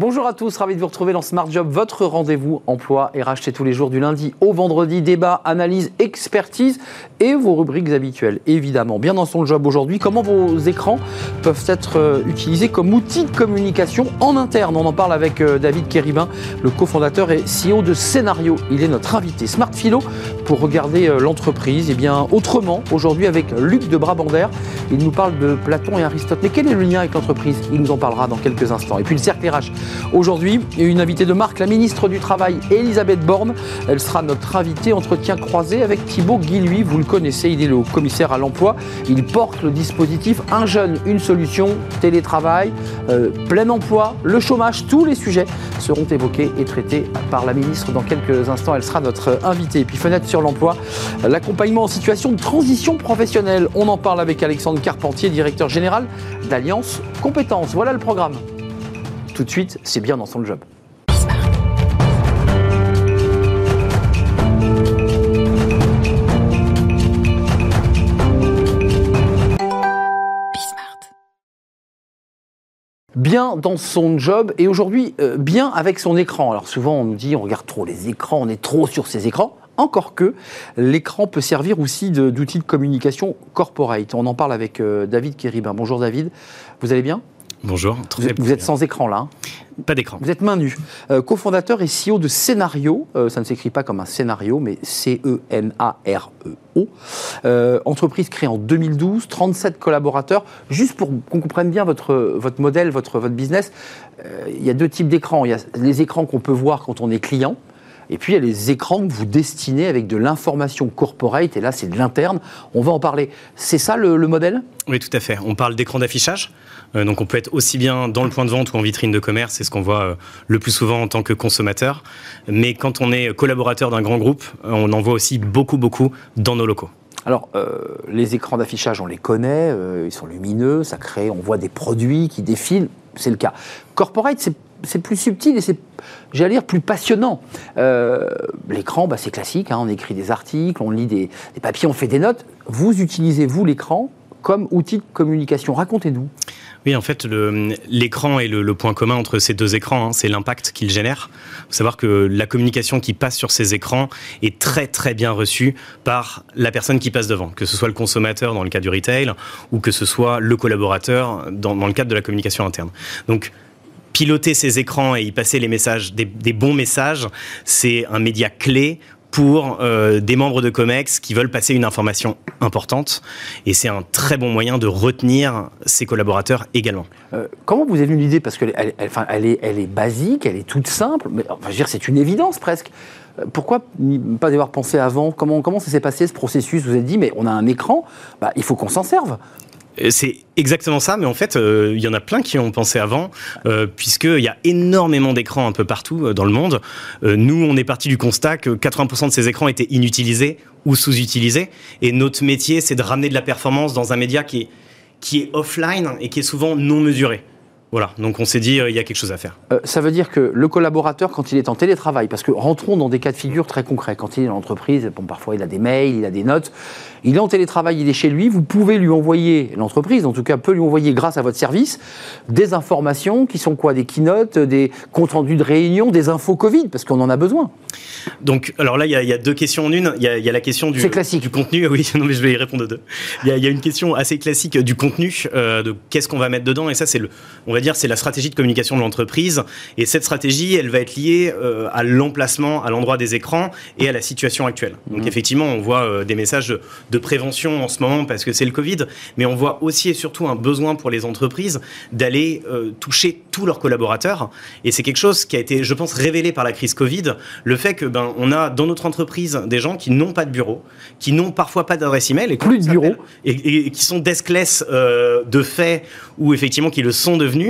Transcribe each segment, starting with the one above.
Bonjour à tous, ravi de vous retrouver dans Smart Job, votre rendez-vous emploi et racheté tous les jours du lundi au vendredi, débat, analyse, expertise et vos rubriques habituelles. Évidemment, bien dans son job aujourd'hui, comment vos écrans peuvent être euh, utilisés comme outil de communication en interne? On en parle avec euh, David Kéribin, le cofondateur et CEO de Scénario. Il est notre invité Smart Philo pour regarder euh, l'entreprise et eh bien autrement aujourd'hui avec Luc de Brabander. Il nous parle de Platon et Aristote. Mais quel est le lien avec l'entreprise? Il nous en parlera dans quelques instants. Et puis le cercle RH Aujourd'hui, une invitée de marque, la ministre du Travail, Elisabeth Borne. Elle sera notre invitée entretien croisé avec Thibaut Guilhuy. Vous le connaissez, il est le commissaire à l'emploi. Il porte le dispositif Un jeune, une solution, télétravail, euh, plein emploi, le chômage. Tous les sujets seront évoqués et traités par la ministre dans quelques instants. Elle sera notre invitée. Et puis fenêtre sur l'emploi, l'accompagnement en situation de transition professionnelle. On en parle avec Alexandre Carpentier, directeur général d'Alliance Compétences. Voilà le programme tout de suite, c'est bien dans son job. bien dans son job et aujourd'hui euh, bien avec son écran. Alors souvent on nous dit on regarde trop les écrans, on est trop sur ces écrans. Encore que l'écran peut servir aussi d'outil de, communication corporate. On en parle avec euh, David Kéribin. Bonjour David, vous allez bien? Bonjour. vous, êtes sans écran là hein Pas d'écran. Vous êtes main nue. Euh, cofondateur et CEO de Scénario. Euh, ça ne s'écrit pas comme un scénario, mais C-E-N-A-R-E-O. Euh, entreprise créée en 2012, 37 collaborateurs. Juste pour qu'on comprenne bien votre, votre modèle, votre, votre business, il y a deux types d'écrans. Il y a les écrans qu'on peut voir quand on est client. Et puis il y a les écrans que vous destinez avec de l'information corporate, et là c'est de l'interne. On va en parler. C'est ça le, modèle? Oui, tout à fait. On parle d'écran d'affichage. Euh, donc on peut être aussi bien dans le point de vente ou en vitrine de commerce, c'est ce qu'on voit euh, le plus souvent en tant que consommateur. Mais quand on est collaborateur d'un grand groupe, euh, on en voit aussi beaucoup, beaucoup dans nos locaux. Alors, les écrans d'affichage, on les connaît, ils sont lumineux, ça crée, on voit des produits qui défilent, c'est le cas. Corporate, c'est c'est plus subtil et c'est, j'allais dire, plus passionnant. Euh, l'écran, bah, c'est classique, hein, on écrit des articles, on lit des, papiers, on fait des notes. Vous utilisez, vous, l'écran comme outil de communication. Racontez-nous. Oui, en fait, l'écran est le, point commun entre ces deux écrans, hein, c'est l'impact qu'il génère. Il faut savoir que la communication qui passe sur ces écrans est très très bien reçue par la personne qui passe devant, que ce soit le consommateur dans le cas du retail ou que ce soit le collaborateur dans, dans le cadre de la communication interne. Donc, piloter ces écrans et y passer les messages, des, bons messages, c'est un média clé pour euh, des membres de COMEX qui veulent passer une information importante. Et c'est un très bon moyen de retenir ses collaborateurs également. Euh, comment vous avez venu l'idée Parce qu'elle elle, elle, est, est basique, elle est toute simple, mais enfin, c'est une évidence presque. Euh, pourquoi pas avoir pensé avant? Comment, comment ça s'est passé ce processus? Vous avez dit, mais on a un écran, bah, il faut qu'on s'en serve. Euh, c'est exactement ça, mais en fait, euh, il y en a plein qui ont pensé avant, euh, puisqu'il y a énormément d'écrans un peu partout dans le monde. nous, on est parti du constat que 80% de ces écrans étaient inutilisés ou sous-utilisés, et notre métier, c'est de ramener de la performance dans un média qui est, qui est offline et qui est souvent non mesuré. Voilà, donc on s'est dit, il y a quelque chose à faire. ça veut dire que le collaborateur, quand il est en télétravail, parce que rentrons dans des cas de figure très concrets, quand il est dans l'entreprise, bon, parfois il a des mails, il a des notes, il est en télétravail, il est chez lui, vous pouvez lui envoyer, l'entreprise en tout cas peut lui envoyer grâce à votre service, des informations qui sont quoi Des keynotes, des comptes rendus de réunion, des infos Covid, parce qu'on en a besoin. Donc, alors là, il y, a deux questions en une. Il y, a la question du, classique. du contenu. Oui, non, mais je vais y répondre aux deux. Il y, a une question assez classique du contenu, euh, de qu'est-ce qu'on va mettre dedans. Et ça, c'est le, on va dire, c'est la stratégie de communication de l'entreprise. Et cette stratégie, elle va être liée euh, à l'emplacement, à l'endroit des écrans et à la situation actuelle. Donc, mmh. effectivement, on voit euh, des messages de prévention en ce moment parce que c'est le Covid, mais on voit aussi et surtout un besoin pour les entreprises d'aller euh, toucher tous leurs collaborateurs. Et c'est quelque chose qui a été, je pense, révélé par la crise Covid, le fait que ben on a dans notre entreprise des gens qui n'ont pas de bureau, qui n'ont parfois pas d'adresse email, et plus de bureau, et, qui sont deskless de fait ou effectivement qui le sont devenus.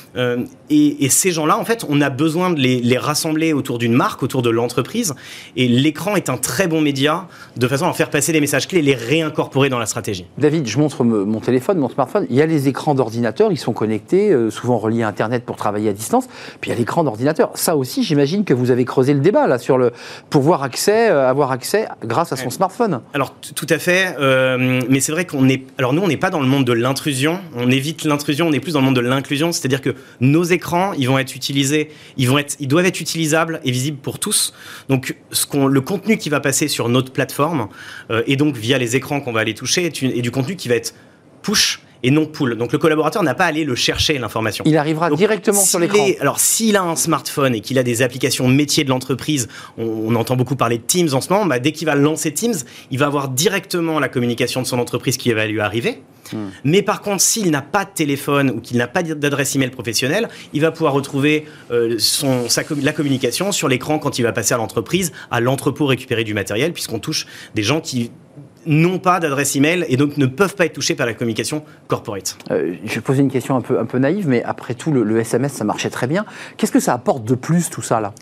Euh, et, ces gens-là, en fait, on a besoin de les, rassembler autour d'une marque, autour de l'entreprise. Et l'écran est un très bon média de façon à faire passer les messages clés et les réincorporer dans la stratégie. David, je montre mon téléphone, mon smartphone. Il y a les écrans d'ordinateur, ils sont connectés, euh, souvent reliés à Internet pour travailler à distance. Puis il y a l'écran d'ordinateur. Ça aussi, j'imagine que vous avez creusé le débat là sur le pouvoir accès, euh, avoir accès grâce à son smartphone. Alors tout à fait, mais c'est vrai qu'on est. Alors nous, on n'est pas dans le monde de l'intrusion. On évite l'intrusion. On est plus dans le monde de l'inclusion, c'est-à-dire que nos écrans, ils vont être utilisés, ils vont être, ils doivent être utilisables et visibles pour tous. Donc, le contenu qui va passer sur notre plateforme euh, et donc via les écrans qu'on va aller toucher est, est du contenu qui va être push et non pull. Donc le collaborateur n'a pas à aller le chercher l'information. Il arrivera Donc, directement sur l'écran. alors, s'il a un smartphone et qu'il a des applications métiers de l'entreprise, on, on entend beaucoup parler de Teams en ce moment, bah, dès qu'il va lancer Teams, il va avoir directement la communication de son entreprise qui va lui arriver. Hmm. Mais par contre, s'il n'a pas de téléphone ou qu'il n'a pas d'adresse email professionnelle, il va pouvoir retrouver euh, son, sa com- la communication sur l'écran quand il va passer à l'entreprise, à l'entrepôt récupérer du matériel, puisqu'on touche des gens qui n'ont pas d'adresse email et donc ne peuvent pas être touchés par la communication corporate. Euh, je vais poser une question un peu, un peu naïve, mais après tout, le, le SMS, ça marchait très bien. Qu'est-ce que ça apporte de plus, tout ça, là?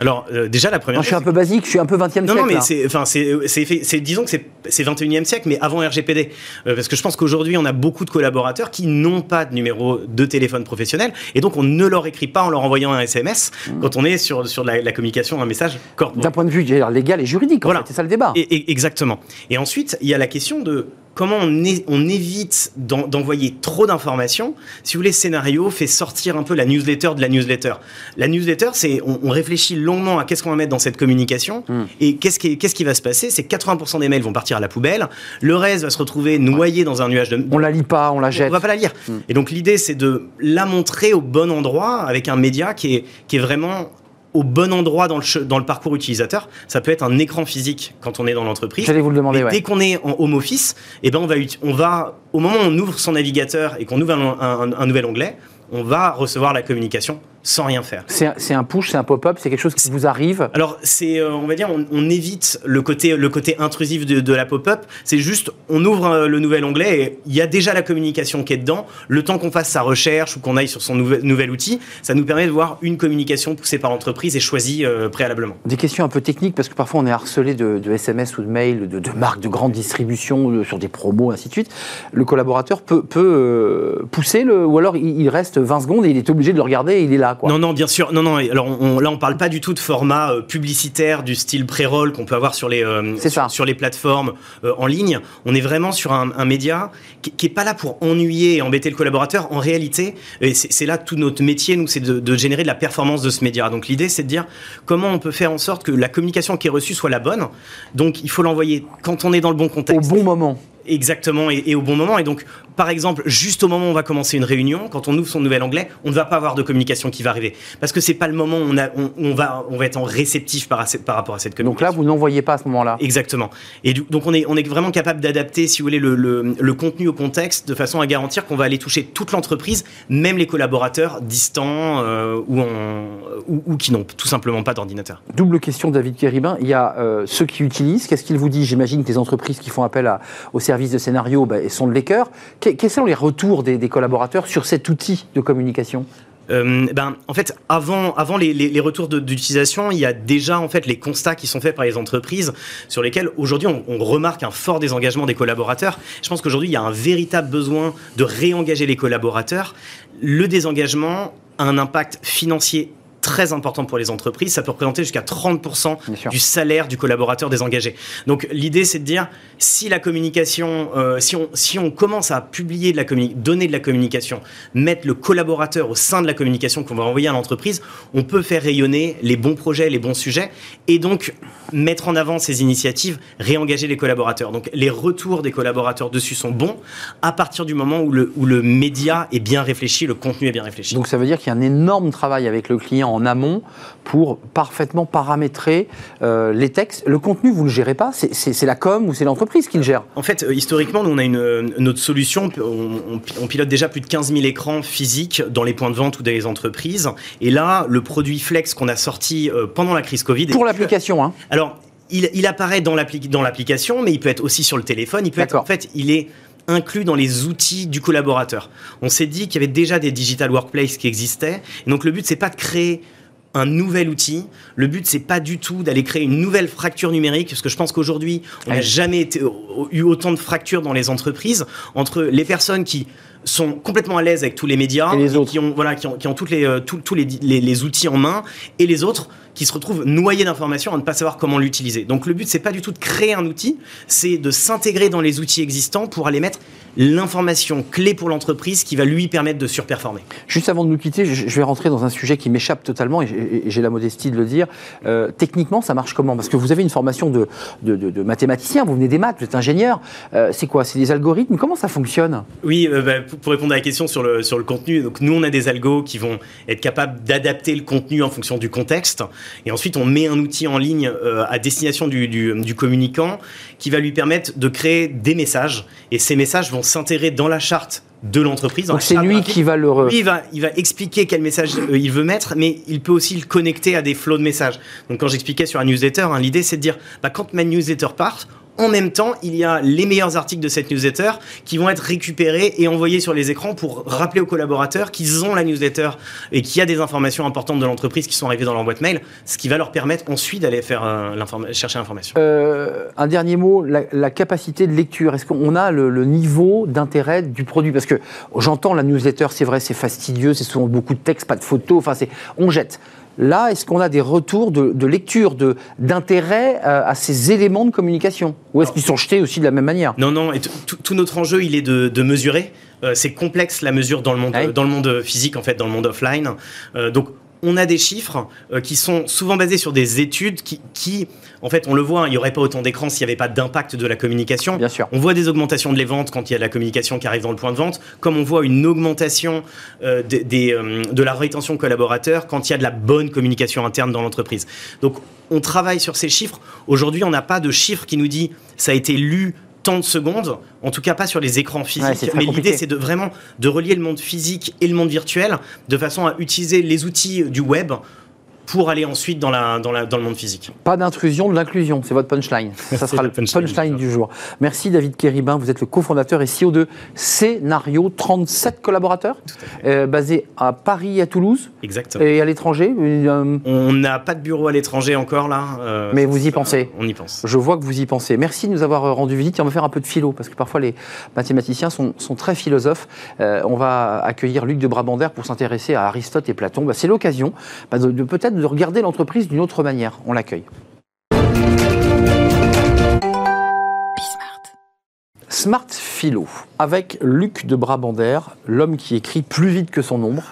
Alors, euh, déjà, la première Moi, Je suis chose, un peu basique, je suis un peu 20e Non, siècle. non, mais c'est, enfin, c'est, disons que c'est, c'est 21e siècle, mais avant RGPD. Euh, parce que je pense qu'aujourd'hui, on a beaucoup de collaborateurs qui n'ont pas de numéro de téléphone professionnel, et donc on ne leur écrit pas en leur envoyant un SMS quand on est sur, sur la, la communication, un message corporate. D'un point de vue légal et juridique, en Voilà. c'est ça le débat. Et- et- exactement. Et ensuite, il y a la question de comment on, é- on évite d'en- d'envoyer trop d'informations. Si vous voulez, scénario fait sortir un peu la newsletter de la newsletter. La newsletter, c'est on, on réfléchit longuement à qu'est-ce qu'on va mettre dans cette communication Hmm. et qu'est-ce qui, qu'est-ce qui va se passer. C'est que 80% des mails vont partir à la poubelle. Le reste va se retrouver noyé dans un nuage de, On la lit pas, on la jette. on va pas la lire. Et donc l'idée, c'est de la montrer au bon endroit avec un média qui est, qui est vraiment au bon endroit dans le, dans le parcours utilisateur. Ça peut être un écran physique quand on est dans l'entreprise. J'allais vous le demander, ouais. dès qu'on est en home office, eh ben on va, on va, au moment où on ouvre son navigateur et qu'on ouvre un, un- un nouvel onglet, on va recevoir la communication sans rien faire. C'est un- push, c'est un pop-up, c'est quelque chose qui vous arrive. Alors, c'est, euh, on va dire, on, on évite le côté, le côté intrusif de, de la pop-up. C'est juste, on ouvre euh, le nouvel onglet et il y a déjà la communication qui est dedans. Le temps qu'on fasse sa recherche ou qu'on aille sur son nouvel, nouvel outil, ça nous permet de voir une communication poussée par l'entreprise et choisie euh, préalablement. Des questions un peu techniques, parce que parfois on est harcelé de, de SMS ou de mails, de, de marques de grande distribution, de- sur des promos, ainsi de suite. Le collaborateur peut, peut pousser, le, ou alors il, il reste 20 secondes et il est obligé de le regarder et il est là. Quoi. Non, non, bien sûr. Non, non. Alors on- là, on parle pas du tout de format euh, publicitaire du style pré-roll qu'on peut avoir sur les euh, sur, les plateformes euh, en ligne. On est vraiment sur un, un média qui, qui est pas là pour ennuyer et embêter le collaborateur. En réalité, et c'est là tout notre métier, nous, c'est de, de générer de la performance de ce média. Donc l'idée, c'est de dire comment on peut faire en sorte que la communication qui est reçue soit la bonne. Donc il faut l'envoyer quand on est dans le bon Au contexte. bon moment. Exactement, et, et au bon moment. Et donc, par exemple, juste au moment où on va commencer une réunion, quand on ouvre son nouvel onglet, on ne va pas avoir de communication qui va arriver. Parce que c'est pas le moment où on, a, on, on va, on va être en réceptif par, rapport à cette Donc communication. là, vous n'envoyez pas à ce moment-là. Exactement. Et du- donc on est, on est vraiment capable d'adapter, si vous voulez, le, le- le contenu au contexte de façon à garantir qu'on va aller toucher toute l'entreprise, même les collaborateurs distants euh, ou, en- ou, ou qui n'ont tout simplement pas d'ordinateur. Double question, David Kéribin. Il y a euh, ceux qui utilisent. Qu'est-ce qu'ils vous disent? J'imagine que les entreprises qui font appel à- au service de scénario bah, sont de l'écœur. Que- quels sont les retours des, collaborateurs sur cet outil de communication? Euh, ben, en fait, avant, avant les, retours d'utilisation, il y a déjà en fait les constats qui sont faits par les entreprises sur lesquels aujourd'hui on, on remarque un fort désengagement des collaborateurs. Je pense qu'aujourd'hui il y a un véritable besoin de réengager les collaborateurs. Le désengagement a un impact financier très important pour les entreprises. Ça peut représenter jusqu'à 30% Bien sûr. du salaire du collaborateur désengagé. Donc l'idée, c'est de dire si la communication, euh, si, on, si on commence à publier de la communi- donner de la communication, mettre le collaborateur au sein de la communication qu'on va envoyer à l'entreprise, on peut faire rayonner les bons projets, les bons sujets, et donc mettre en avant ces initiatives, réengager les collaborateurs. Donc les retours des collaborateurs dessus sont bons à partir du moment où le, où le média est bien réfléchi, le contenu est bien réfléchi. Donc ça veut dire qu'il y a un énorme travail avec le client en amont pour parfaitement paramétrer euh, les textes. Le contenu, vous ne le gérez pas? C'est- la com ou c'est l'entreprise qui le gère? En fait, euh, historiquement, nous, on a une, euh, notre solution. On, on- on pilote déjà plus de 15 000 écrans physiques dans les points de vente ou dans les entreprises. Et là, le produit Flex qu'on a sorti pendant la crise Covid. Pour l'application, hein Alors, il, il apparaît dans l'appli- dans l'application, mais il peut être aussi sur le téléphone. Il peut être, en fait, il est inclus dans les outils du collaborateur. On s'est dit qu'il y avait déjà des digital workplace qui existaient. Et donc, le but, c'est pas de créer un nouvel outil. Le but, c'est pas du tout d'aller créer une nouvelle fracture numérique, parce que je pense qu'aujourd'hui, on n'a Ouais. jamais été- eu autant de fractures dans les entreprises entre les personnes qui sont complètement à l'aise avec tous les médias, Et les autres. qui ont voilà, qui ont, qui ont toutes les, euh, tous tous les, les, les outils en main, et les autres qui se retrouvent noyés d'informations à ne pas savoir comment l'utiliser. Donc le but c'est pas du tout de créer un outil, c'est de s'intégrer dans les outils existants pour aller mettre l'information clé pour l'entreprise qui va lui permettre de surperformer. Juste avant de nous quitter, je vais rentrer dans un sujet qui m'échappe totalement et j'ai- la modestie de le dire. Euh, techniquement, ça marche comment? Parce que vous avez une formation de, de, de- de mathématicien, vous venez des maths, vous êtes ingénieur. Euh, c'est quoi? C'est des algorithmes? Comment ça fonctionne? Oui, euh, bah, pour- pour répondre à la question sur le, sur le contenu, donc nous on a des algos qui vont être capables d'adapter le contenu en fonction du contexte, et ensuite on met un outil en ligne euh, à destination du, du, du communicant qui va lui permettre de créer des messages, et ces messages vont s'intégrer dans la charte de l'entreprise. Donc c'est lui graphique. qui va le... re- Lui, il va, il va expliquer quel message euh, il veut mettre, mais il peut aussi le connecter à des flots de messages. Donc, quand j'expliquais sur un newsletter, hein, l'idée, c'est de dire, bah, quand ma newsletter part, en même temps, il y a les meilleurs articles de cette newsletter qui vont être récupérés et envoyés sur les écrans pour rappeler aux collaborateurs qu'ils ont la newsletter et qu'il y a des informations importantes de l'entreprise qui sont arrivées dans leur boîte mail, ce qui va leur permettre ensuite d'aller faire euh, chercher l'information. Euh, un dernier mot, la, capacité de lecture. Est-ce qu'on a le, niveau d'intérêt du produit? Parce que j'entends la newsletter, c'est vrai, c'est fastidieux, c'est souvent beaucoup de texte, pas de photos, enfin, on jette. Là, est-ce qu'on a des retours de, de lecture, de, d'intérêt euh, à ces éléments de communication? Ou est-ce qu'ils sont jetés aussi de la même manière? Non, non, et tout notre enjeu, il est de, de mesurer. Euh, c'est complexe la mesure dans le monde, dans le monde physique, en fait, dans le monde offline. Euh, donc, on a des chiffres euh, qui sont souvent basés sur des études qui, qui en fait, on le voit, hein, il n'y aurait pas autant d'écrans s'il n'y avait pas d'impact de la communication. Bien sûr. On voit des augmentations de les ventes quand il y a de la communication qui arrive dans le point de vente, comme on voit une augmentation euh, des- des, euh, de la rétention collaborateur quand il y a de la bonne communication interne dans l'entreprise. Donc, on travaille sur ces chiffres. Aujourd'hui, on n'a pas de chiffre qui nous dit ça a été lu tant de secondes, en tout cas pas sur les écrans physiques, mais l'idée c'est de vraiment de relier le monde physique et le monde virtuel de façon à utiliser les outils du web pour aller ensuite dans, la, dans, la, dans le monde physique. Pas d'intrusion, de l'inclusion, c'est votre punchline. Ça sera le punchline punchline, du jour. Merci David Kéribin, vous êtes le cofondateur et CEO de Scénario, 37 collaborateurs, euh, basés à Paris et à Toulouse Exactement. et à l'étranger. Euh, On n'a pas de bureau à l'étranger encore là. euh, Mais vous y pensez On y pense. Je vois que vous y pensez. Merci de nous avoir rendu visite. Et on va faire un peu de philo, parce que parfois les mathématiciens sont, sont très philosophes. On va accueillir Luc de Brabander pour s'intéresser à Aristote et Platon. Bah, C'est l'occasion bah, de, de peut-être de regarder l'entreprise d'une autre manière. On l'accueille. Smart Philo, avec Luc de Brabander, l'homme qui écrit plus vite que son ombre,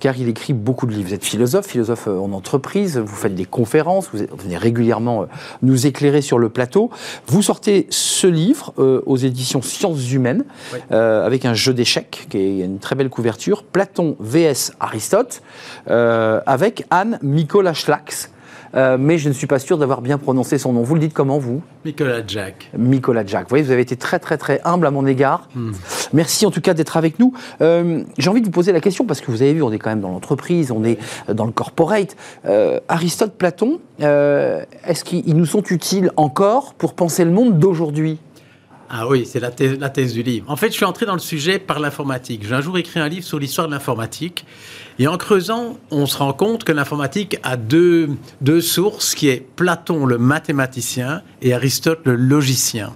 car il écrit beaucoup de livres. Vous êtes philosophe, philosophe euh, en entreprise, vous faites des conférences, vous venez régulièrement euh, nous éclairer sur le plateau. Vous sortez ce livre euh, aux éditions Sciences Humaines, Oui. euh, avec un jeu d'échecs, qui est une très belle couverture, Platon vs Aristote, euh, avec Anne Mikola Schlax. Euh, mais je ne suis pas sûr d'avoir bien prononcé son nom. Vous le dites comment, vous? Nicolas Jack. Nicolas Jack. Vous voyez, vous avez été très très très humble à mon égard. Merci en tout cas d'être avec nous. Euh, J'ai envie de vous poser la question parce que vous avez vu, on est quand même dans l'entreprise, on est dans le corporate. Euh, Aristote, Platon, est-ce qu'ils nous sont utiles encore pour penser le monde d'aujourd'hui? Ah oui, c'est la thèse, la thèse du livre. En fait, je suis entré dans le sujet par l'informatique. J'ai un jour écrit un livre sur l'histoire de l'informatique. Et en creusant, on se rend compte que l'informatique a deux, deux sources, qui est Platon, le mathématicien, et Aristote, le logicien.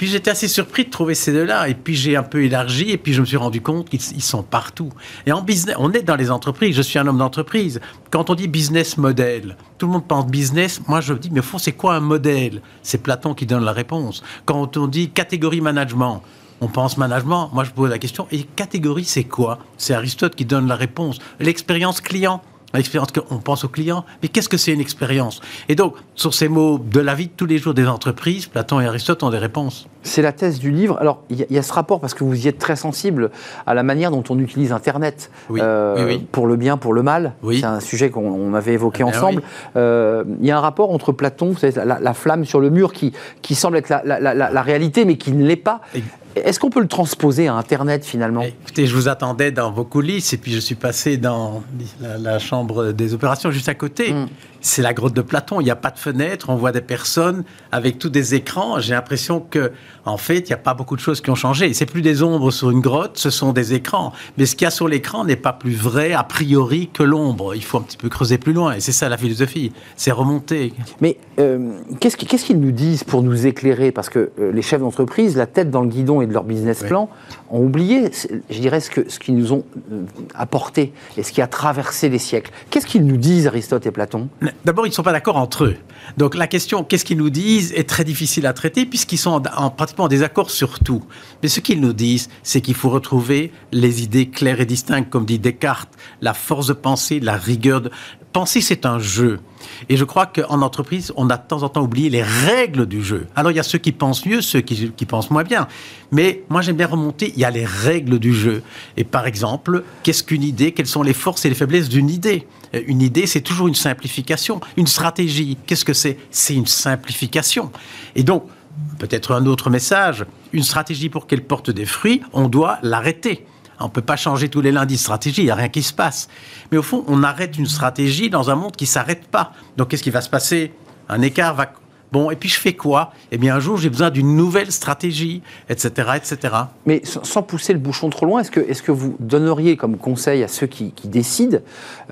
Puis j'étais assez surpris de trouver ces deux-là. Et puis j'ai un peu élargi, et puis je me suis rendu compte qu'ils ils sont partout. Et en business, on est dans les entreprises. Je suis un homme d'entreprise. Quand on dit business model, tout le monde pense business. Moi, je me dis, mais au fond, c'est quoi un modèle? C'est Platon qui donne la réponse. Quand on dit catégorie management, on pense management. Moi, je pose la question, et catégorie, c'est quoi? C'est Aristote qui donne la réponse. L'expérience client. L'expérience qu'on pense au client, mais qu'est-ce que c'est une expérience? Et donc, sur ces mots de la vie de tous les jours des entreprises, Platon et Aristote ont des réponses. C'est la thèse du livre. Alors, il y, a- il y a ce rapport parce que vous y êtes très sensible à la manière dont on utilise Internet Oui, euh, oui, oui. pour le bien, pour le mal. Oui. C'est un sujet qu'on on avait évoqué ben ensemble. Euh, il y a un rapport entre Platon, vous savez, la, la flamme sur le mur qui, qui semble être la, la- la- la- la réalité, mais qui ne l'est pas. Et- Est-ce qu'on peut le transposer à Internet finalement? Écoutez, je vous attendais dans vos coulisses et puis je suis passé dans la, la chambre des opérations juste à côté. Mm. C'est la grotte de Platon. Il n'y a pas de fenêtre, on voit des personnes avec tous des écrans. J'ai l'impression que, en fait, il n'y a pas beaucoup de choses qui ont changé. C'est plus des ombres sur une grotte, ce sont des écrans. Mais ce qu'il y a sur l'écran n'est pas plus vrai a priori que l'ombre. Il faut un petit peu creuser plus loin. Et c'est ça la philosophie. C'est remonter. Mais euh, qu'est-ce qu'ils nous disent pour nous éclairer? Parce que euh, les chefs d'entreprise, la tête dans le guidon et de leur business plan, ont oublié, je dirais, ce qu'ils ce qu'ils nous ont euh, apporté et ce qui a traversé les siècles. Qu'est-ce qu'ils nous disent, Aristote et Platon? D'abord, ils ne sont pas d'accord entre eux. Donc la question, qu'est-ce qu'ils nous disent, est très difficile à traiter puisqu'ils sont en, pratiquement en désaccord sur tout. Mais ce qu'ils nous disent, c'est qu'il faut retrouver les idées claires et distinctes, comme dit Descartes, la force de pensée, la rigueur. De... Penser, c'est un jeu. Et je crois qu'en entreprise, on a de temps en temps oublié les règles du jeu. Alors il y a ceux qui pensent mieux, ceux qui, qui pensent moins bien. Mais moi j'aime bien remonter, il y a les règles du jeu. Et par exemple, qu'est-ce qu'une idée? Quelles sont les forces et les faiblesses d'une idée? Euh, Une idée, c'est toujours une simplification. Une stratégie, qu'est-ce que c'est? C'est une simplification. Et donc, peut-être un autre message, une stratégie pour qu'elle porte des fruits, on doit l'arrêter. On ne peut pas changer tous les lundis de stratégie, il n'y a rien qui se passe. Mais au fond, on arrête une stratégie dans un monde qui ne s'arrête pas. Donc qu'est-ce qui va se passer? Un écart va... Bon, et puis je fais quoi? Eh bien, un jour, j'ai besoin d'une nouvelle stratégie, etc., etc. Mais sans pousser le bouchon trop loin, est-ce que, est que vous donneriez comme conseil à ceux qui, décident,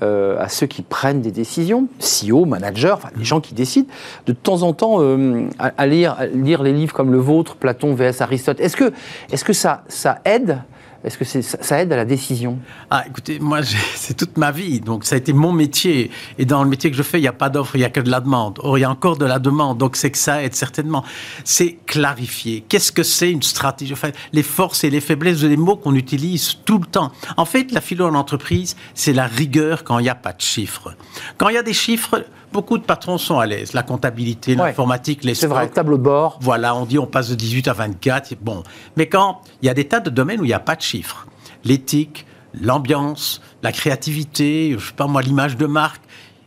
euh, à ceux qui prennent des décisions, CEO, managers, enfin, les gens qui décident, de, temps en temps euh, à, lire, lire les livres comme le vôtre, Platon vs Aristote? Est-ce que, est que ça, ça aide est-ce que ça aide à la décision? Ah, écoutez, moi, c'est toute ma vie, donc ça a été mon métier. Et dans le métier que je fais, il n'y a pas d'offre, il n'y a que de la demande. Or, il y a encore de la demande, donc c'est que ça aide certainement. C'est clarifier. Qu'est-ce que c'est une stratégie? Les forces et les faiblesses des mots qu'on utilise tout le temps. En fait, la philo en entreprise, c'est la rigueur quand il n'y a pas de chiffres. Quand il y a des chiffres, beaucoup de patrons sont à l'aise. La comptabilité, l'informatique, les C'est vrai, tableau de bord. Voilà, on dit on passe de 18 à 24. Bon. Mais quand il y a des tas de domaines où il n'y a pas de chiffres, l'éthique, l'ambiance, la créativité, je sais pas moi, l'image de marque,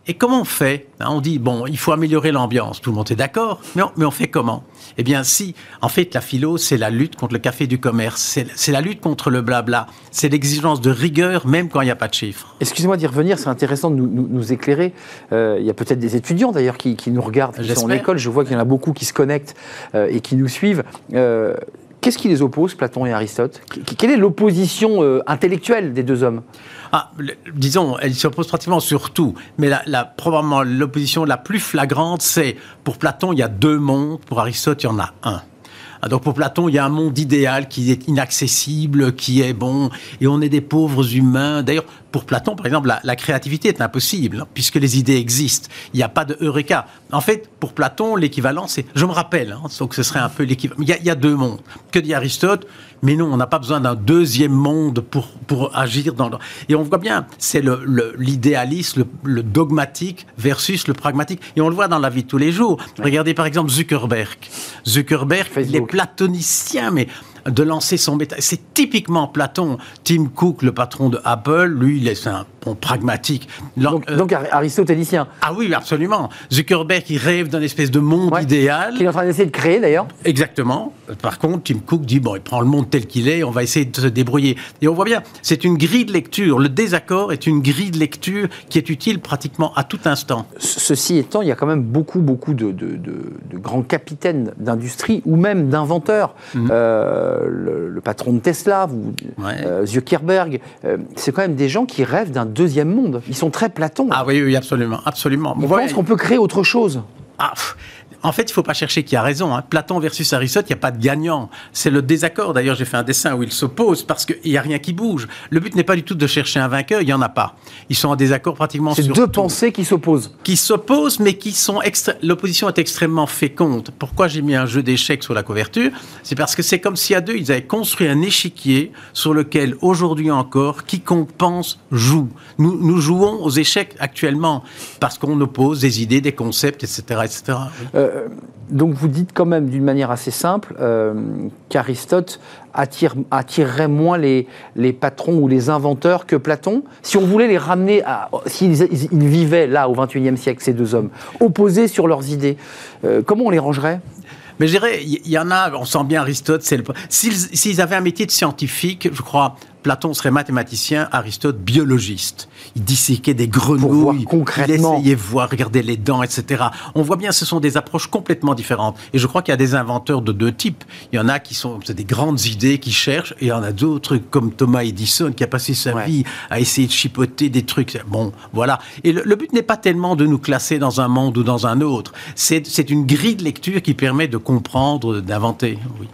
et comment on fait? Hein, On dit, bon, il faut améliorer l'ambiance, tout le monde est d'accord, mais, mais on, fait comment? Eh bien, si, en fait, la philo, c'est la lutte contre le café du commerce, c'est la lutte contre le blabla, c'est l'exigence de rigueur, même quand il n'y a pas de chiffres. Excusez-moi d'y revenir, c'est intéressant de nous, éclairer. Euh, il y a peut-être des étudiants, d'ailleurs, qui, nous regardent, qui sont en école, je vois qu'il y en a beaucoup qui se connectent euh, et qui nous suivent. Euh, qu'est-ce qui les oppose, Platon et Aristote? Quelle est l'opposition intellectuelle des deux hommes? Ah, disons, elle s'oppose pratiquement sur tout. Mais probablement l'opposition la plus flagrante, c'est pour Platon, il y a deux mondes, pour Aristote, il y en a un. Ah, donc pour Platon, il y a un monde idéal qui est inaccessible, qui est bon, et on est des pauvres humains. D'ailleurs, pour Platon, par exemple, la, créativité est impossible, hein, puisque les idées existent. Il n'y a pas de eureka. En fait, pour Platon, l'équivalent, c'est, je me rappelle, hein, donc ce serait un peu l'équivalent. Il, il, y a deux mondes. Que dit Aristote? Mais non, on n'a pas besoin d'un deuxième monde pour, pour agir dans... Et on voit bien, c'est l'idéalisme, le, le, dogmatique versus le pragmatique. Et on le voit dans la vie de tous les jours. Regardez par exemple Zuckerberg. Zuckerberg, il est platonicien, mais de lancer son méta. C'est typiquement Platon. Tim Cook, le patron de Apple, lui, il est un bon pragmatique. Donc, euh, donc, aristotélicien. Ah oui, absolument. Zuckerberg, il rêve d'un espèce de monde idéal. Qu'il est en train d'essayer de créer d'ailleurs. Exactement. Par contre, Tim Cook dit bon, il prend le monde tel qu'il est, on va essayer de se débrouiller. Et on voit bien, c'est une grille de lecture. Le désaccord est une grille de lecture qui est utile pratiquement à tout instant. Ceci étant, il y a quand même beaucoup, beaucoup de, grands capitaines d'industrie ou même d'inventeurs. Mhm. Euh, le, patron de Tesla, vous, euh, Zuckerberg, c'est quand même des gens qui rêvent d'un deuxième monde. Ils sont très Platon. Ah oui, oui, absolument, absolument. On pense qu'on peut créer autre chose. Ah, en fait, il ne faut pas chercher qui a raison. Hein. Platon versus Aristote, il n'y a pas de gagnant. C'est le désaccord. D'ailleurs, j'ai fait un dessin où ils s'opposent parce qu'il n'y a rien qui bouge. Le but n'est pas du tout de chercher un vainqueur, il n'y en a pas. Ils sont en désaccord pratiquement sur. C'est deux pensées qui s'opposent. Qui s'opposent, mais qui sont. L'opposition est extrêmement féconde. Pourquoi j'ai mis un jeu d'échecs sur la couverture? C'est parce que c'est comme si à deux, ils avaient construit un échiquier sur lequel, aujourd'hui encore, quiconque pense joue. Nous, nous jouons aux échecs actuellement parce qu'on oppose des idées, des concepts, etc. etc. Euh, donc vous dites quand même d'une manière assez simple euh, qu'Aristote attire, attirerait moins les, les, patrons ou les inventeurs que Platon. Si on voulait les ramener à... S'ils ils vivaient là au XXIe siècle, ces deux hommes, opposés sur leurs idées, euh, comment on les rangerait? Mais je dirais, il y, en a, on sent bien Aristote, s'ils avaient un métier de scientifique, je crois, Platon serait mathématicien, Aristote biologiste. Il disséquait des grenouilles, concrètement. il essayait de voir, regarder les dents, etc. On voit bien, ce sont des approches complètement différentes. Et je crois qu'il y a des inventeurs de deux types. Il y en a qui sont des grandes idées qui cherchent, et il y en a d'autres comme Thomas Edison qui a passé sa Ouais. vie à essayer de chipoter des trucs. Bon, voilà. Et le, le but n'est pas tellement de nous classer dans un monde ou dans un autre. C'est c'est une grille de lecture qui permet de comprendre, d'inventer. Oui.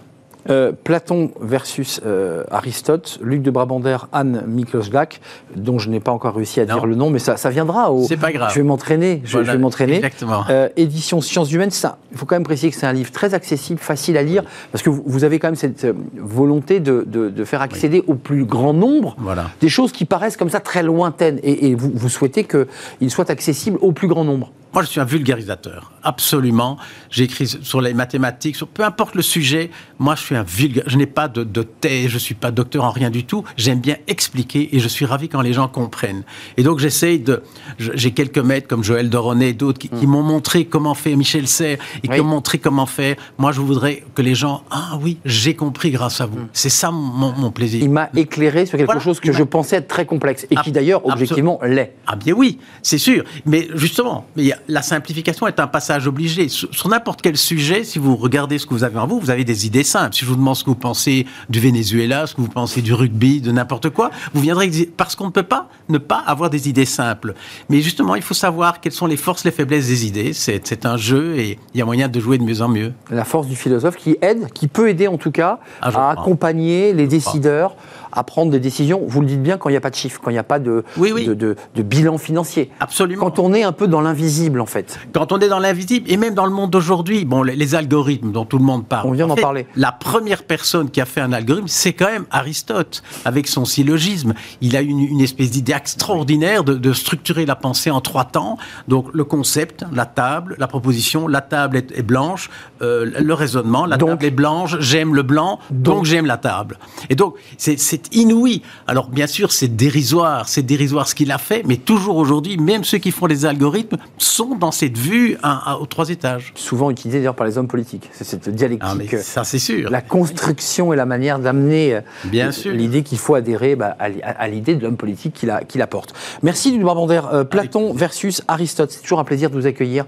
Euh, Platon versus euh, Aristote, Luc de Brabander, Anne Miklos-Glack, dont je n'ai pas encore réussi à Non. dire le nom, mais ça, ça viendra. Au... C'est pas grave. Je vais m'entraîner. Je, Voilà, je vais m'entraîner. exactement. Euh, édition Sciences Humaines, ça, il faut quand même préciser que c'est un livre très accessible, facile à lire, parce que vous, vous avez quand même cette euh, volonté de, de- de faire accéder au plus grand nombre Voilà. des choses qui paraissent comme ça très lointaines, et, et vous, vous souhaitez qu'il soit accessible au plus grand nombre. Moi, je suis un vulgarisateur, absolument. J'écris sur les mathématiques, sur peu importe le sujet. Moi, je suis un vulgarisateur. Je n'ai pas de, de thèse, je suis pas docteur en rien du tout. J'aime bien expliquer et je suis ravi quand les gens comprennent. Et donc, j'essaye de. J'ai quelques maîtres comme Joël Doronet et d'autres qui, qui m'ont montré comment faire Michel Serres et Oui. qui m'ont montré comment faire. Moi, je voudrais que les gens. Ah oui, j'ai compris grâce à vous. C'est ça mon, mon plaisir. Il m'a éclairé sur quelque Voilà, chose que je pensais être très complexe, et qui d'ailleurs, objectivement, l'est. Ah bien oui, c'est sûr. Mais justement, il y a- la simplification est un passage obligé. Sur, sur n'importe quel sujet, si vous regardez ce que vous avez en vous, vous avez des idées simples. Si je vous demande ce que vous pensez du Venezuela, ce que vous pensez du rugby, de n'importe quoi, vous viendrez parce qu'on ne peut pas ne pas avoir des idées simples. Mais justement, il faut savoir quelles sont les forces, les faiblesses des idées. C'est un jeu et il y a moyen de jouer de mieux en mieux. la force du philosophe qui aide, qui peut aider en tout cas Ah, à accompagner les décideurs à prendre des décisions. Vous le dites bien quand il n'y a pas de chiffres, quand il n'y a pas de, Oui, oui. de, de- de bilan financier. Absolument. Quand on est un peu dans l'invisible en fait. Quand on est dans l'invisible, et même dans le monde d'aujourd'hui, bon, les, les algorithmes dont tout le monde parle. On vient En d'en parler. La première personne qui a fait un algorithme, c'est quand même Aristote, avec son syllogisme. Il a une, une espèce d'idée extraordinaire de, de structurer la pensée en trois temps. Donc le concept, la table, la proposition, la table est, est blanche, euh, le raisonnement, la Donc- table est blanche, j'aime le blanc, donc, Donc- j'aime la table. Et donc c'est- c'est inouï. Alors bien sûr, c'est dérisoire, c'est dérisoire ce qu'il a fait, mais toujours aujourd'hui, même ceux qui font les algorithmes sont dans cette vue à- à- aux trois étages. Souvent utilisé d'ailleurs par les hommes politiques. C'est cette dialectique. Ah, ça c'est sûr. la construction et la manière d'amener euh, l'idée qu'il faut adhérer bah, à l'idée de l'homme politique qu'il apporte. Merci Luc Barbander. Euh, Platon versus Aristote. C'est toujours un plaisir de vous accueillir.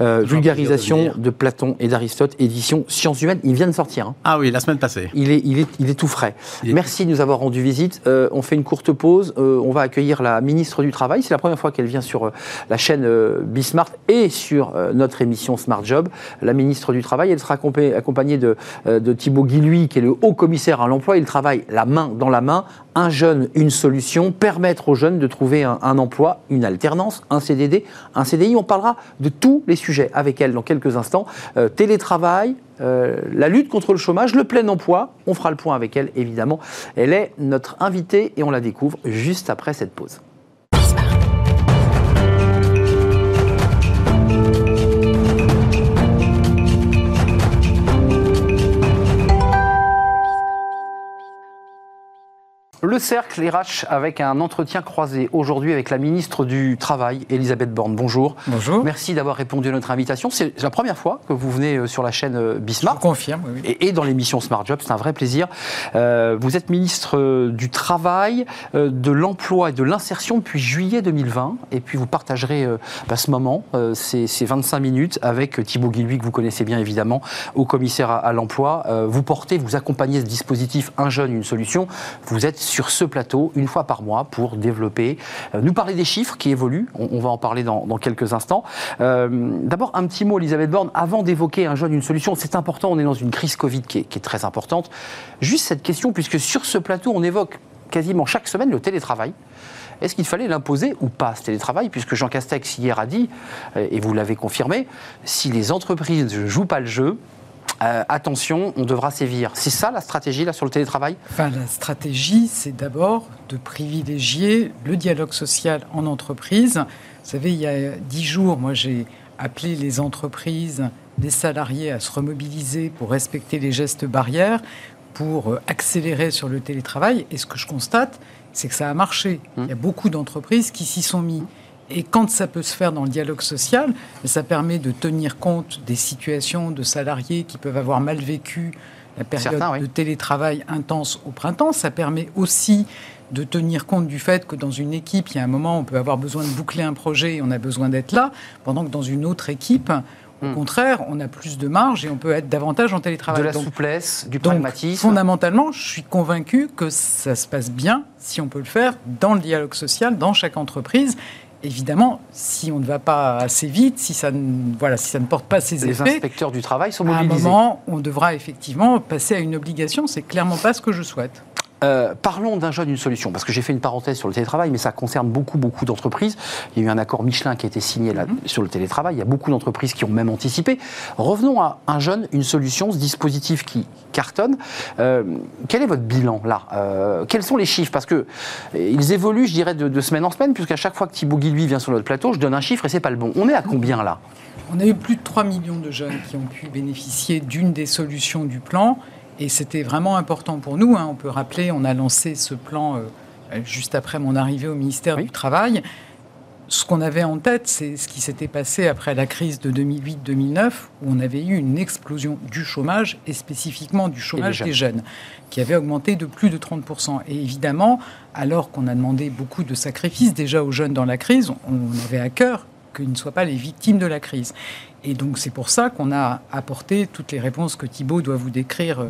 Euh, vulgarisation de de Platon et d'Aristote, édition Sciences Humaines. Il vient de sortir. hein. Ah oui, la semaine passée. Il est, il, est, il est tout frais. Il est Merci de nous avoir rendu visite. Euh, on fait une courte pause. Euh, on va accueillir la ministre du Travail. C'est la première fois qu'elle vient sur euh, la chaîne Bismart et sur notre émission Smart Job. La ministre du Travail, elle sera accompa- accompagnée de, de Thibaut Guilluy, qui est le haut commissaire à l'emploi. Il travaille la main dans la main. Un jeune, une solution. Permettre aux jeunes de trouver un, emploi, une alternance, un CDD, un CDI. On parlera de tous les sujets avec elle dans quelques instants. Euh, télétravail, euh, la lutte contre le chômage, le plein emploi. On fera le point avec elle, évidemment. Elle est notre invitée et on la découvre juste après cette pause. Le cercle RH avec un entretien croisé aujourd'hui avec la ministre du Travail, Elisabeth Borne. Bonjour. Bonjour. Merci d'avoir répondu à notre invitation. C'est la première fois que vous venez euh, sur la chaîne euh, Je Bismart. vous confirme, oui, oui. Et, dans l'émission Smart Job, c'est un vrai plaisir. Euh, vous êtes ministre du Travail, de l'Emploi et de l'Insertion depuis juillet 2020. Et puis vous partagerez bah, ce moment, ces, ces 25 minutes, avec Thibaut Guilluy, que vous connaissez bien évidemment, au commissaire à, l'Emploi. Vous portez, vous accompagnez ce dispositif Un jeune, une solution. Vous êtes sur ce plateau une fois par mois pour développer, euh, nous parler des chiffres qui évoluent. On, va en parler dans, dans quelques instants. Euh, D'abord, un petit mot, Elisabeth Borne, avant d'évoquer un jeune, une solution. C'est important, on est dans une crise Covid qui est, qui est très importante. Juste cette question, puisque sur ce plateau, on évoque quasiment chaque semaine le télétravail. Est-ce qu'il fallait l'imposer ou pas, ce télétravail Puisque Jean Castex, hier, a dit, euh, et vous l'avez confirmé, si les entreprises ne jouent pas le jeu, euh, attention, on devra sévir. C'est ça la stratégie là sur le télétravail? Enfin, la stratégie, c'est d'abord de privilégier le dialogue social en entreprise. Vous savez, il y a dix jours, moi, j'ai appelé les entreprises, les salariés à se remobiliser pour respecter les gestes barrières, pour euh, accélérer sur le télétravail. Et ce que je constate, c'est que ça a marché. Il y a beaucoup d'entreprises qui s'y sont mis. Et quand ça peut se faire dans le dialogue social, ça permet de tenir compte des situations de salariés qui peuvent avoir mal vécu la période de télétravail intense au printemps. Ça permet aussi de tenir compte du fait que dans une équipe, il y a un moment, on peut avoir besoin de boucler un projet et on a besoin d'être là, pendant que dans une autre équipe, au hmm. contraire, on a plus de marge et on peut être davantage en télétravail. De la souplesse, du pragmatisme. fondamentalement, je suis convaincu que ça se passe bien si on peut le faire dans le dialogue social, dans chaque entreprise. Évidemment, si on ne va pas assez vite, si ça ne, voilà, si ça ne porte pas ses effets... Les inspecteurs du travail sont mobilisés. À un moment, on devra effectivement passer à une obligation. C'est clairement pas ce que je souhaite. Euh, parlons d'un jeune, une solution, parce que j'ai fait une parenthèse sur le télétravail, mais ça concerne beaucoup, beaucoup d'entreprises. Il y a eu un accord Michelin qui a été signé là, mhm. sur le télétravail. Il y a beaucoup d'entreprises qui ont même anticipé. Revenons à un jeune, une solution, ce dispositif qui cartonne. Euh, quel est votre bilan là? Euh, Quels sont les chiffres? Parce que ils évoluent, je dirais, de, semaine en semaine, puisqu'à chaque fois que Thibaut vient sur notre plateau, je donne un chiffre et c'est pas le bon. On est à combien là? On a eu plus de 3 millions de jeunes qui ont pu bénéficier d'une des solutions du plan. Et c'était vraiment important pour nous. Hein. On peut rappeler, on a lancé ce plan euh, juste après mon arrivée au ministère du Travail. Ce qu'on avait en tête, c'est ce qui s'était passé après la crise de 2008-2009, où on avait eu une explosion du chômage, et spécifiquement du chômage des jeunes, qui avait augmenté de plus de 30%. Et évidemment, alors qu'on a demandé beaucoup de sacrifices déjà aux jeunes dans la crise, on avait à cœur qu'ils ne soient pas les victimes de la crise. Et donc c'est pour ça qu'on a apporté toutes les réponses que Thibault doit vous décrire euh,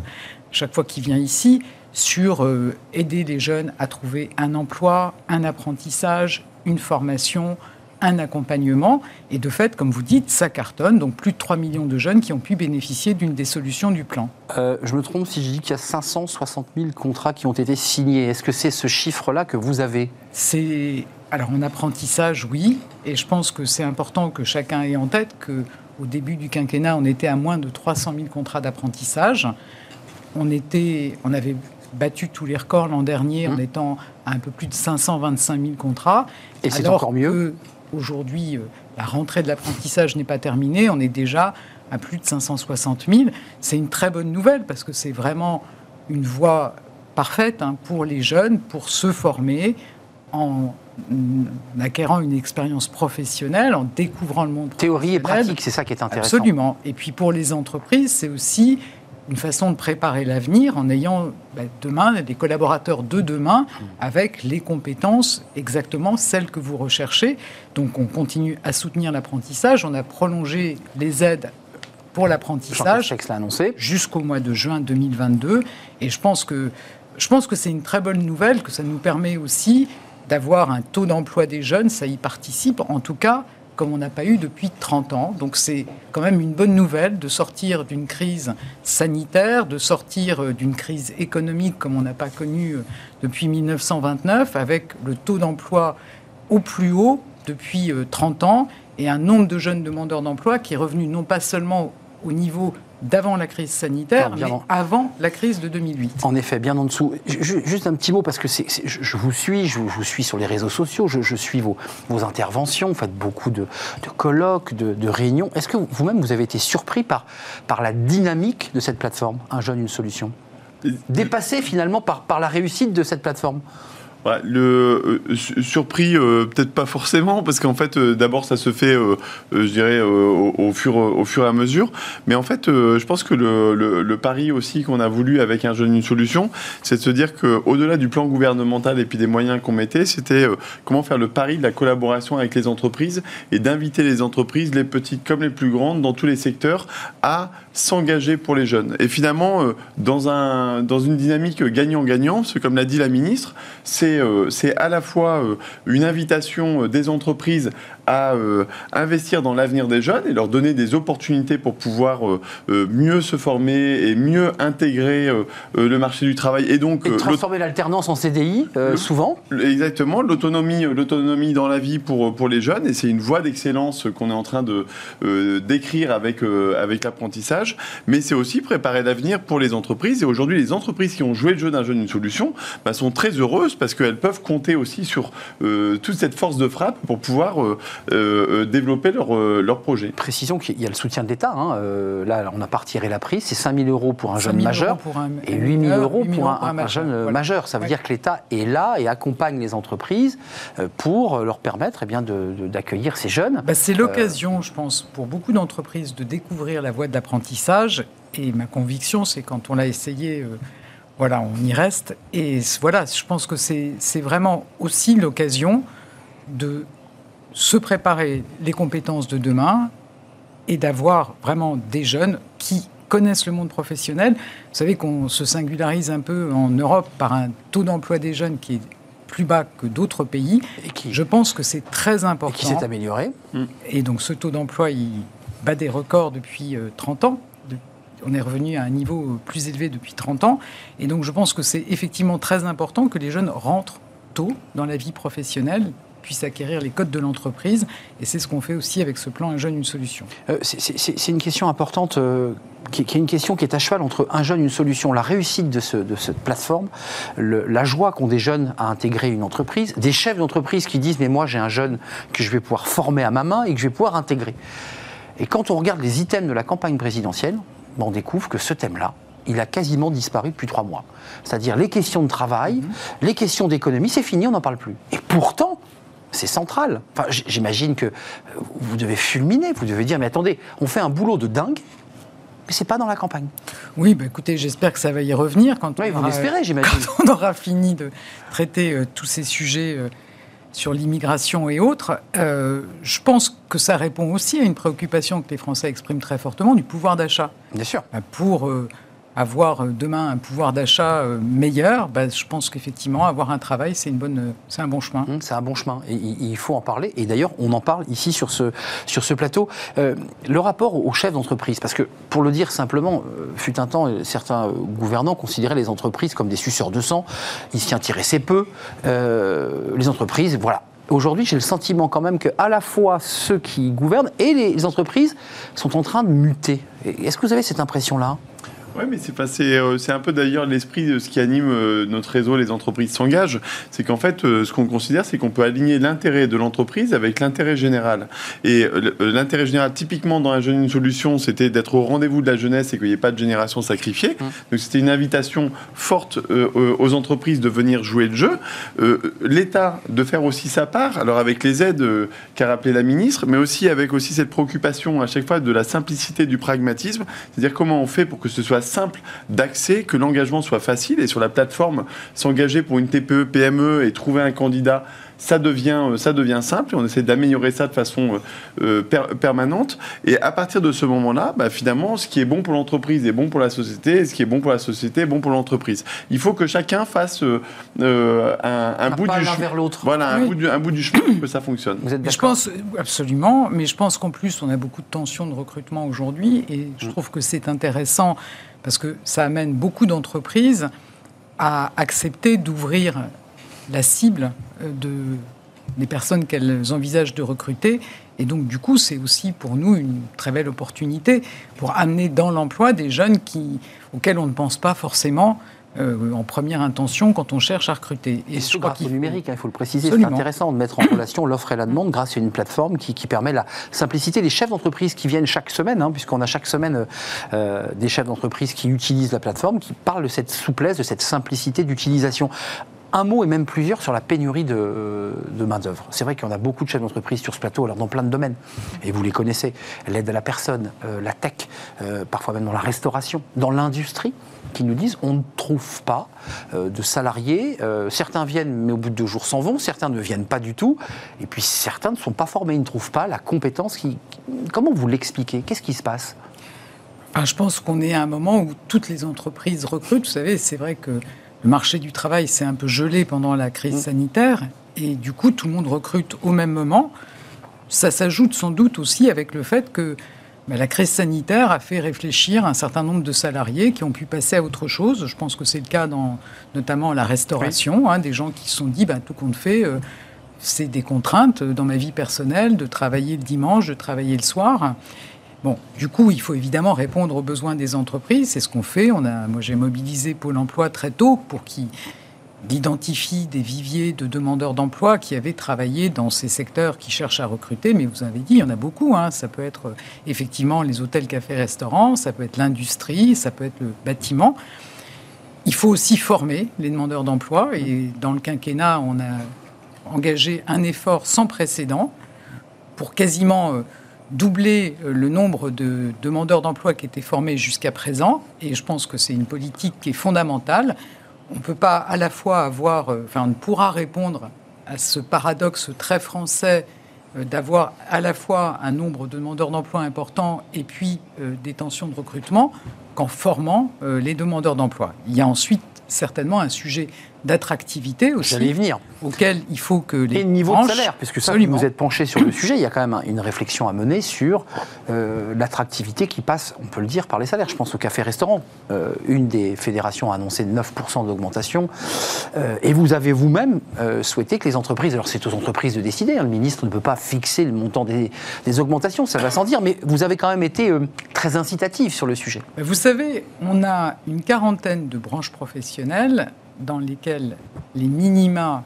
chaque fois qu'il vient ici sur euh, aider les jeunes à trouver un emploi, un apprentissage, une formation, un accompagnement. Et de fait, comme vous dites, ça cartonne. Donc plus de 3 millions de jeunes qui ont pu bénéficier d'une des solutions du plan. Euh, je me trompe si je dis qu'il y a 560 000 contrats qui ont été signés. Est-ce que c'est ce chiffre-là que vous avez? C'est alors en apprentissage, oui. Et je pense que c'est important que chacun ait en tête que au début du quinquennat, on était à moins de 300 000 contrats d'apprentissage. On, était, on avait battu tous les records l'an dernier en mmh. étant à un peu plus de 525 000 contrats. Et c'est encore mieux. Aujourd'hui, euh, la rentrée de l'apprentissage n'est pas terminée. On est déjà à plus de 560 000. C'est une très bonne nouvelle parce que c'est vraiment une voie parfaite hein, pour les jeunes pour se former en acquérant une expérience professionnelle, en découvrant le monde Théorie et pratique, c'est ça qui est intéressant. Absolument. Et puis pour les entreprises, c'est aussi une façon de préparer l'avenir en ayant ben, demain des collaborateurs de demain avec les compétences exactement celles que vous recherchez. Donc on continue à soutenir l'apprentissage. On a prolongé les aides pour l'apprentissage jusqu'au mois de juin 2022. Et je pense que je pense que c'est une très bonne nouvelle, que ça nous permet aussi d'avoir un taux d'emploi des jeunes, ça y participe, en tout cas comme on n'a pas eu depuis 30 ans. Donc c'est quand même une bonne nouvelle de sortir d'une crise sanitaire, de sortir euh, d'une crise économique comme on n'a pas connu euh, depuis 1929, avec le taux d'emploi au plus haut depuis 30 euh, ans et un nombre de jeunes demandeurs d'emploi qui est revenu non pas seulement au niveau d'avant la crise sanitaire, mais avant la crise de 2008. En effet, bien en dessous. Juste un petit mot, parce que je, vous suis, je, vous suis sur les réseaux sociaux, je, suis vos, interventions, vous faites beaucoup de, colloques, de, réunions. Est-ce que vous-même, vous avez été surpris par, par la dynamique de cette plateforme Un jeune, une solution? Dépassé finalement par, par la réussite de cette plateforme? Le euh, surpris, euh, peut-être pas forcément, parce qu'en fait, euh, d'abord, ça se fait, je dirais, au, fur, au fur et à mesure. Mais en fait, je pense que le, le, pari aussi qu'on a voulu avec un jeune une solution, c'est de se dire qu'au-delà du plan gouvernemental et puis des moyens qu'on mettait, c'était comment faire le pari de la collaboration avec les entreprises et d'inviter les entreprises, les petites comme les plus grandes, dans tous les secteurs, à s'engager pour les jeunes. Et finalement, dans, un, dans une dynamique gagnant-gagnant, comme l'a dit la ministre, c'est euh, à la fois euh, une invitation euh, des entreprises à investir dans l'avenir des jeunes et leur donner des opportunités pour pouvoir mieux se former et mieux intégrer le marché du travail et donc et transformer l'alternance en CDI souvent exactement l'autonomie l'autonomie dans la vie pour pour les jeunes et c'est une voie d'excellence qu'on est en train de d'écrire avec avec l'apprentissage mais c'est aussi préparer l'avenir pour les entreprises et aujourd'hui les entreprises qui ont joué le jeu d'un jeune une solution bah, sont très heureuses parce qu'elles peuvent compter aussi sur euh, toute cette force de frappe pour pouvoir euh, euh, développer leur, leur projet. Précisons qu'il y a le soutien de l'État. Hein. là, on n'a pas retiré la prise. C'est 5 000 euros pour un jeune majeur et 8 000 euros pour un, jeune majeur. Ça veut dire que l'État est là et accompagne les entreprises pour leur permettre eh bien, d'accueillir de, ces jeunes. Bah, c'est l'occasion, je pense, pour beaucoup d'entreprises de découvrir la voie de l'apprentissage Et ma conviction, c'est quand on l'a essayé, euh, voilà, on y reste. Et voilà, je pense que c'est vraiment aussi l'occasion de se préparer les compétences de demain et d'avoir vraiment des jeunes qui connaissent le monde professionnel. Vous savez qu'on se singularise un peu en Europe par un taux d'emploi des jeunes qui est plus bas que d'autres pays. Et qui, je pense que c'est très important. Et qui s'est amélioré. Et donc ce taux d'emploi, il bat des records depuis 30 euh, ans. On est revenu à un niveau plus élevé depuis 30 ans. Et donc je pense que c'est effectivement très important que les jeunes rentrent tôt dans la vie professionnelle puissent acquérir les codes de l'entreprise. Et c'est ce qu'on fait aussi avec ce plan Un jeune, une solution. Euh, c'est une question importante, euh, qui, est une question qui est à cheval entre un jeune, une solution. La réussite de, cette plateforme, la joie qu'ont des jeunes à intégrer une entreprise, des chefs d'entreprise qui disent Mais moi, j'ai un jeune que je vais pouvoir former à ma main et que je vais pouvoir intégrer. Et quand on regarde les items de la campagne présidentielle, on découvre que ce thème-là, il a quasiment disparu depuis trois mois. C'est-à-dire les questions de travail, mhm. les questions d'économie, c'est fini, on n'en parle plus. Et pourtant, c'est central. Enfin, j'imagine que vous devez fulminer, vous devez dire, mais attendez, on fait un boulot de dingue, mais c'est pas dans la campagne. Oui, bah écoutez, j'espère que ça va y revenir quand, on, aura, quand on aura fini de traiter euh, tous ces sujets euh, sur l'immigration et autres. Euh, je pense que ça répond aussi à une préoccupation que les Français expriment très fortement du pouvoir d'achat. Bien sûr. Bah, pour avoir euh, demain un pouvoir d'achat euh, meilleur, bah, je pense qu'effectivement, avoir un travail, c'est, euh, un bon chemin. Mmh, c'est un bon chemin. Et il faut en parler. Et d'ailleurs, on en parle ici sur ce, sur ce plateau. le rapport aux chefs d'entreprise, parce que pour le dire simplement, fut un temps, certains gouvernants considéraient les entreprises comme des suceurs de sang. Ils s'y intéressaient peu. les entreprises, voilà, Aujourd'hui, j'ai le sentiment quand même que à la fois ceux qui gouvernent et les entreprises sont en train de muter. Est-ce que vous avez cette impression-là? Oui, mais c'est euh, c'est un peu d'ailleurs l'esprit de ce qui anime euh, notre réseau Les entreprises s'engagent. C'est qu'en fait, euh, ce qu'on considère, c'est qu'on peut aligner l'intérêt de l'entreprise avec l'intérêt général. Et l'intérêt général, typiquement dans la jeune une solution, c'était d'être au rendez-vous de la jeunesse et qu'il n'y ait pas de génération sacrifiée. Mmh. Donc c'était une invitation forte aux entreprises de venir jouer le jeu. L'État de faire aussi sa part, alors avec les aides qu'a rappelé la ministre, mais aussi avec aussi cette préoccupation à chaque fois de la simplicité du pragmatisme, c'est-à-dire comment on fait pour que ce soit simple d'accès, que l'engagement soit facile. Et sur la plateforme, s'engager pour une TPE, PME et trouver un candidat ça devient, euh, ça devient simple et on essaie d'améliorer ça de façon euh, euh, permanente. Et à partir de ce moment-là, bah, finalement, ce qui est bon pour l'entreprise est bon pour la société et ce qui est bon pour la société est bon pour l'entreprise. Il faut que chacun fasse un, bout du chemin. vers l'autre. Voilà, un, bout du, un bout du chemin pour que ça fonctionne. Vous êtes je pense absolument, mais je pense qu'en plus, on a beaucoup de tensions de recrutement aujourd'hui et je mm. trouve que c'est intéressant parce que ça amène beaucoup d'entreprises à accepter d'ouvrir la cible euh, de, des personnes qu'elles envisagent de recruter. Et donc, du coup, c'est aussi pour nous une très belle opportunité pour amener dans l'emploi des jeunes qui, auxquels on ne pense pas forcément euh, en première intention quand on cherche à recruter. Et, surtout grâce au numérique, hein, il faut le préciser. C'est intéressant de mettre en relation l'offre et la demande grâce à une plateforme qui, permet la simplicité. Les chefs d'entreprise qui viennent chaque semaine, hein, puisqu'on a chaque semaine euh, des chefs d'entreprise qui utilisent la plateforme, qui parlent de cette souplesse, de cette simplicité d'utilisation un mot et même plusieurs sur la pénurie de, main-d'œuvre. C'est vrai en a beaucoup de chefs d'entreprise sur ce plateau, alors dans plein de domaines. Et vous les connaissez l'aide à la personne, euh, la tech, euh, parfois même dans la restauration, dans l'industrie, qui nous disent on ne trouve pas euh, de salariés. certains viennent, mais au bout de deux jours s'en vont. Certains ne viennent pas du tout. Et puis certains ne sont pas formés, ils ne trouvent pas la compétence. Comment vous l'expliquez? Qu'est-ce qui se passe? Je pense qu'on est à un moment où toutes les entreprises recrutent. Vous savez, c'est vrai que le marché du travail s'est un peu gelé pendant la crise mm. sanitaire et du coup tout le monde recrute au même moment. Ça s'ajoute sans doute aussi avec le fait que bah, la crise sanitaire a fait réfléchir un certain nombre de salariés qui ont pu passer à autre chose. Je pense que c'est le cas dans notamment la restauration, hein, des gens qui se sont dit bah, tout compte fait. Euh, c'est des contraintes dans ma vie personnelle de travailler le dimanche, de travailler le soir. Du coup, il faut évidemment répondre aux besoins des entreprises. C'est ce qu'on fait. J'ai mobilisé Pôle Emploi très tôt pour qu'il identifie des viviers de demandeurs d'emploi qui avaient travaillé dans ces secteurs qui cherchent à recruter. Mais vous avez dit, il y en a beaucoup. Hein. Ça peut être euh, effectivement les hôtels, cafés, restaurants. Ça peut être l'industrie. Ça peut être le bâtiment. Il faut aussi former les demandeurs d'emploi. Et dans le quinquennat, on a engagé un effort sans précédent pour quasiment euh, doubler le nombre de demandeurs d'emploi qui étaient formés jusqu'à présent. Et je pense que c'est une politique qui est fondamentale. On ne peut pas à la fois avoir, enfin, on ne pourra répondre à ce paradoxe très français d'avoir à la fois un nombre de demandeurs d'emploi important et puis des tensions de recrutement qu'en formant les demandeurs d'emploi. Il y a ensuite certainement un sujet d'attractivité aussi. J'allais venir. Auquel il faut que les. Et le niveau de salaire, puisque ça, vous êtes penché sur le sujet, il y a quand même une réflexion à mener sur euh, l'attractivité qui passe, on peut le dire, par les salaires. Je pense au café-restaurant. Euh, une des fédérations a annoncé 9% d'augmentation. Euh, et vous avez vous-même souhaité que les entreprises, alors c'est aux entreprises de décider, hein, le ministre ne peut pas fixer le montant des, des augmentations, ça va sans dire, mais vous avez quand même été très incitatif sur le sujet. Vous savez, on a une quarantaine de branches professionnelles dans lesquels les minima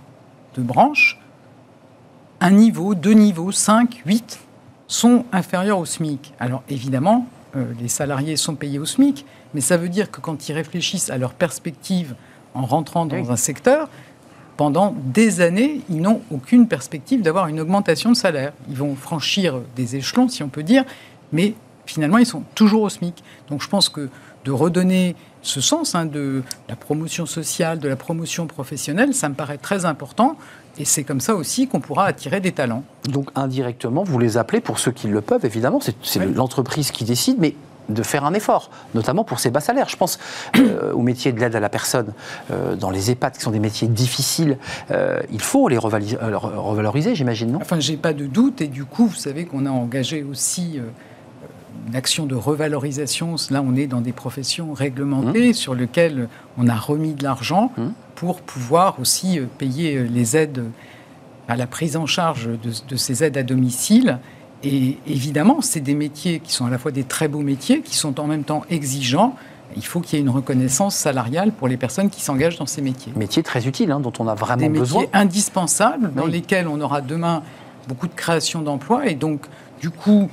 de branches, un niveau, deux niveaux, cinq, huit, sont inférieurs au SMIC. Alors évidemment, euh, les salariés sont payés au SMIC, mais ça veut dire que quand ils réfléchissent à leur perspective en rentrant dans un secteur, pendant des années, ils n'ont aucune perspective d'avoir une augmentation de salaire. Ils vont franchir des échelons, si on peut dire, mais finalement, ils sont toujours au SMIC. Donc je pense que de redonner ce sens hein, de la promotion sociale, de la promotion professionnelle, ça me paraît très important. Et c'est comme ça aussi qu'on pourra attirer des talents. Donc indirectement, vous les appelez, pour ceux qui le peuvent, évidemment, c'est l'entreprise qui décide, mais de faire un effort, notamment pour ces bas salaires. Je pense euh, au métier de l'aide à la personne euh, dans les EHPAD, qui sont des métiers difficiles. Euh, il faut les revaloriser, j'imagine, non? Enfin, j'ai pas de doute. Et du coup, vous savez qu'on a engagé aussi une action de revalorisation. Là, on est dans des professions réglementées mmh. sur lesquelles on a remis de l'argent mmh. pour pouvoir aussi euh, payer euh, les aides à la prise en charge de, ces aides à domicile. Et évidemment, c'est des métiers qui sont à la fois des très beaux métiers, qui sont en même temps exigeants. Il faut qu'il y ait une reconnaissance salariale pour les personnes qui s'engagent dans ces métiers. Métiers très utiles, hein, dont on a vraiment des besoin. Métiers indispensables, dans lesquels on aura demain beaucoup de création d'emplois. Et donc, du coup,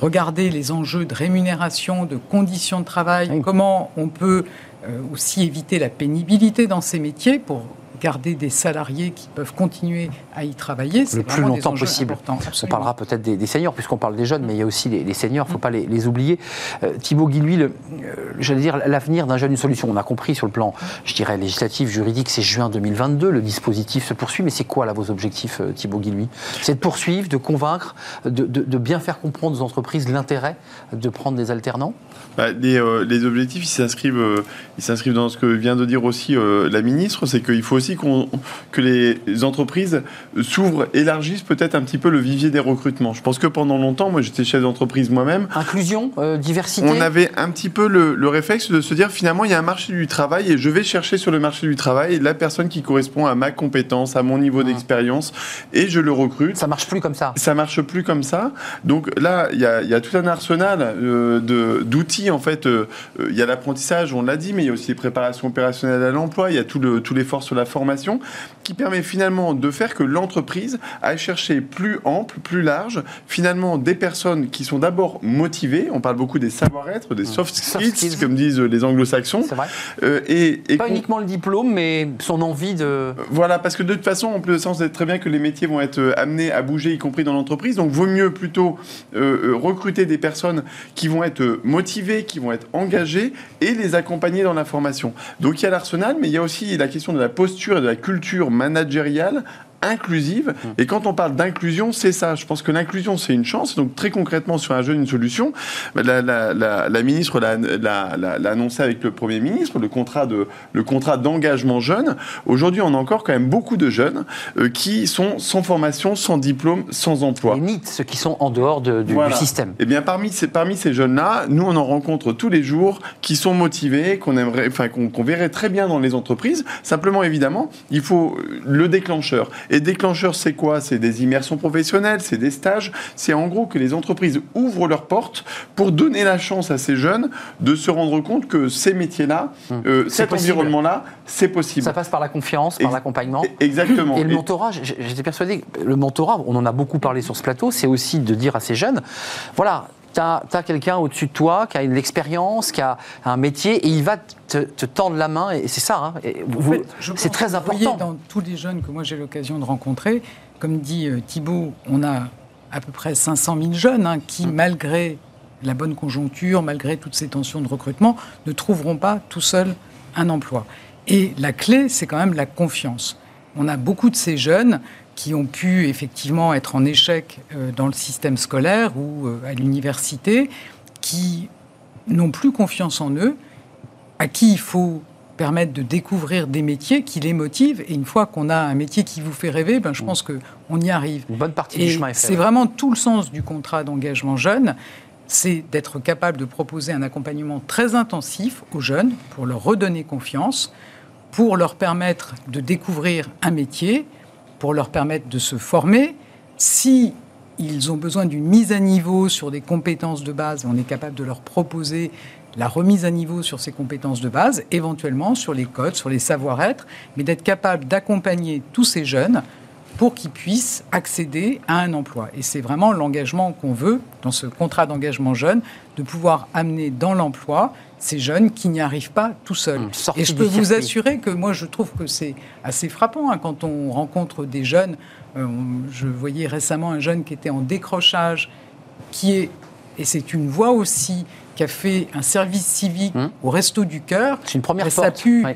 regarder les enjeux de rémunération, de conditions de travail, comment on peut euh, aussi éviter la pénibilité dans ces métiers pour garder des salariés qui peuvent continuer à y travailler. Le plus longtemps possible. On parlera peut-être des, seniors, puisqu'on parle des jeunes, mais il y a aussi les, seniors, il ne faut pas les, oublier. Euh, Thibaut Guilhuy, euh, j'allais dire l'avenir d'un jeune, une solution. On a compris sur le plan, je dirais, législatif, juridique, c'est juin 2022, le dispositif se poursuit, mais c'est quoi là vos objectifs, euh, Thibaut Guilhuy C'est de poursuivre, de convaincre, de, de bien faire comprendre aux entreprises l'intérêt de prendre des alternants? Bah, euh, les, objectifs, ils s'inscrivent, euh, ils s'inscrivent dans ce que vient de dire aussi euh, la ministre, c'est qu'il faut aussi que les entreprises s'ouvrent, élargissent peut-être un petit peu le vivier des recrutements. Je pense que pendant longtemps, moi j'étais chef d'entreprise moi-même. Inclusion, diversité. On avait un petit peu le, le, réflexe de se dire finalement il y a un marché du travail et je vais chercher sur le marché du travail la personne qui correspond à ma compétence, à mon niveau ah. d'expérience et je le recrute. Ça marche plus comme ça. Ça marche plus comme ça. Donc là, il y a, y a tout un arsenal d'outils en fait, euh, euh, il y a l'apprentissage, on l'a dit, mais il y a aussi les préparations opérationnelles à l'emploi, il y a tout l'effort sur la formation, qui permet finalement de faire que l'entreprise aille chercher plus ample, plus large, finalement des personnes qui sont d'abord motivées, on parle beaucoup des savoir-être, des soft skills, comme disent les anglo-saxons. C'est vrai. Euh, et, Pas uniquement le diplôme, mais son envie de... Voilà, parce que de toute façon, en plus de ça, on sait très bien que les métiers vont être amenés à bouger, y compris dans l'entreprise, donc vaut mieux plutôt recruter des personnes qui vont être motivées qui vont être engagés et les accompagner dans la formation. Donc il y a l'arsenal, mais il y a aussi la question de la posture et de la culture managériale inclusive. Mmh. Et quand on parle d'inclusion, c'est ça. Je pense que l'inclusion, c'est une chance. Donc très concrètement, sur un jeune, une solution. Bah, la, la, la, la ministre l'a annoncé avec le Premier ministre, le contrat de le contrat d'engagement jeune. Aujourd'hui, on a encore quand même beaucoup de jeunes euh, qui sont sans formation, sans diplôme, sans emploi. Les NIT, ceux qui sont en dehors de, du, système. Et eh bien parmi ces, parmi ces jeunes-là, nous, on en rencontre tous les jours qui sont motivés, qu'on aimerait, enfin qu'on verrait très bien dans les entreprises. Simplement, évidemment, il faut le déclencheur. Et déclencheur, c'est quoi? C'est des immersions professionnelles, c'est des stages. C'est en gros que les entreprises ouvrent leurs portes pour donner la chance à ces jeunes de se rendre compte que ces métiers-là, hum. euh, cet environnement-là, c'est possible. Ça passe par la confiance, par l'accompagnement. Exactement. Et le mentorat, j'étais persuadé, le mentorat, on en a beaucoup parlé sur ce plateau, c'est aussi de dire à ces jeunes, voilà, tu as, quelqu'un au-dessus de toi qui a une expérience, qui a un métier, et il va te, tendre la main, et c'est ça. Hein, c'est très important. Vous voyez, dans tous les jeunes que moi j'ai l'occasion de rencontrer, comme dit euh, Thibault, on a à peu près 500 000 jeunes hein, qui, mmh. malgré la bonne conjoncture, malgré toutes ces tensions de recrutement, ne trouveront pas tout seuls un emploi. Et la clé, c'est quand même la confiance. On a beaucoup de ces jeunes qui ont pu effectivement être en échec euh, dans le système scolaire ou euh, à l'université, qui n'ont plus confiance en eux, à qui il faut permettre de découvrir des métiers qui les motivent. Et une fois qu'on a un métier qui vous fait rêver, ben, je pense qu'on y arrive. Une bonne partie du chemin est C'est vraiment tout le sens du contrat d'engagement jeune c'est d'être capable de proposer un accompagnement très intensif aux jeunes pour leur redonner confiance, pour leur permettre de découvrir un métier, pour leur permettre de se former. Si ils ont besoin d'une mise à niveau sur des compétences de base, on est capable de leur proposer la remise à niveau sur ces compétences de base, éventuellement sur les codes, sur les savoir-être, mais d'être capable d'accompagner tous ces jeunes pour qu'ils puissent accéder à un emploi. Et c'est vraiment l'engagement qu'on veut dans ce contrat d'engagement jeune, de pouvoir amener dans l'emploi ces jeunes qui n'y arrivent pas tout seuls. Et je peux vous assurer que moi, je trouve que c'est assez frappant hein, quand on rencontre des jeunes. Euh, je voyais récemment un jeune qui était en décrochage, qui est, et c'est une voix aussi, qui a fait un service civique mmh. au Resto du Cœur. C'est une première Ça a pu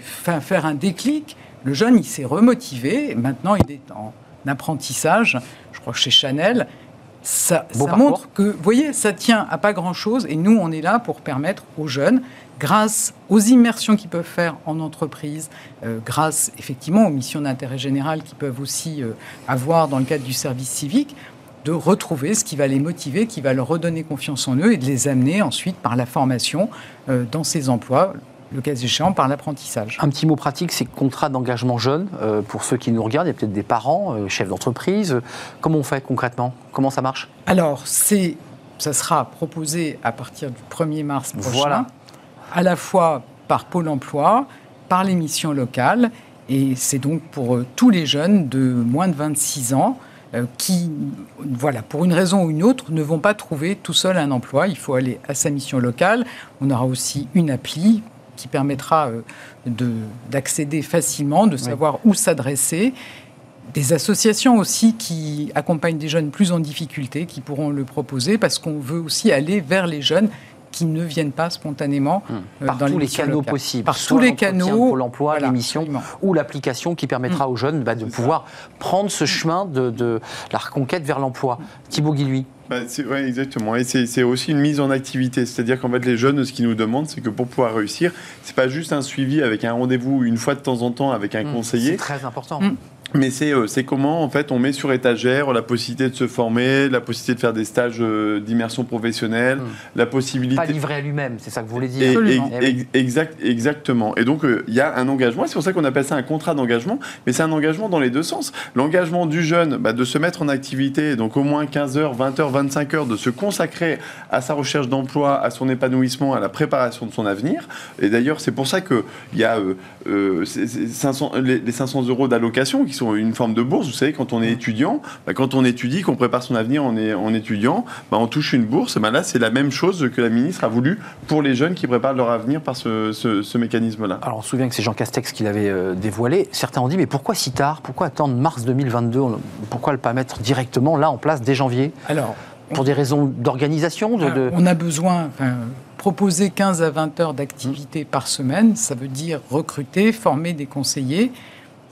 faire un déclic. Le jeune, il s'est remotivé. Maintenant, il est en apprentissage, je crois chez Chanel, ça, montre que, vous voyez, ça tient à pas grand-chose et nous, on est là pour permettre aux jeunes, grâce aux immersions qu'ils peuvent faire en entreprise, euh, grâce effectivement aux missions d'intérêt général qu'ils peuvent aussi euh, avoir dans le cadre du service civique, de retrouver ce qui va les motiver, qui va leur redonner confiance en eux et de les amener ensuite par la formation euh, dans ces emplois le cas échéant par l'apprentissage. Un petit mot pratique, c'est contrat d'engagement jeune. Euh, pour ceux qui nous regardent, il y a peut-être des parents, euh, chefs d'entreprise. Comment on fait concrètement? Comment ça marche? Alors, c'est, ça sera proposé à partir du 1er mars prochain, voilà. à la fois par Pôle Emploi, par les missions locales, et c'est donc pour euh, tous les jeunes de moins de 26 ans qui, voilà, pour une raison ou une autre, ne vont pas trouver tout seul un emploi. Il faut aller à sa mission locale. On aura aussi une appli qui permettra euh, d'accéder facilement, de savoir où s'adresser. Des associations aussi qui accompagnent des jeunes plus en difficulté, qui pourront le proposer, parce qu'on veut aussi aller vers les jeunes qui ne viennent pas spontanément hum. euh, par tous les canaux possibles. Par tous les canaux. Pour l'emploi, l'émission ou l'application qui permettra hum. aux jeunes bah, de pouvoir prendre ce chemin de, la reconquête vers l'emploi. Thibaut Guilhuy. Bah, oui, exactement. Et c'est aussi une mise en activité. C'est-à-dire qu'en fait, les jeunes, ce qu'ils nous demandent, c'est que pour pouvoir réussir, c'est pas juste un suivi avec un rendez-vous une fois de temps en temps avec un mmh, conseiller. C'est très important. Mmh. Mais euh, c'est comment, en fait, on met sur étagère la possibilité de se former, la possibilité de faire des stages euh, d'immersion professionnelle, mmh. la possibilité... Pas livré à lui-même, c'est ça que vous voulez dire. Et, exact, exactement. Et donc, euh, il y a un engagement, c'est pour ça qu'on appelle ça un contrat d'engagement, mais c'est un engagement dans les deux sens. L'engagement du jeune bah, de se mettre en activité, donc au moins 15 heures, 20 heures, 25 heures, de se consacrer à sa recherche d'emploi, à son épanouissement, à la préparation de son avenir. Et d'ailleurs, c'est pour ça qu'il y a 500, les 500 euros d'allocation qui sont une forme de bourse. Vous savez, quand on est étudiant, bah, quand on étudie, qu'on prépare son avenir en, en étudiant, bah, on touche une bourse. Bah, là, c'est la même chose que la ministre a voulu pour les jeunes qui préparent leur avenir par ce, mécanisme-là. Alors, on se souvient que c'est Jean Castex qui l'avait euh, dévoilé. Certains ont dit, mais pourquoi si tard? Pourquoi attendre mars 2022 Pourquoi ne pas mettre directement là en place dès janvier? Alors, pour des raisons d'organisation de, On a besoin, proposer 15 à 20 heures d'activité par semaine, ça veut dire recruter, former des conseillers,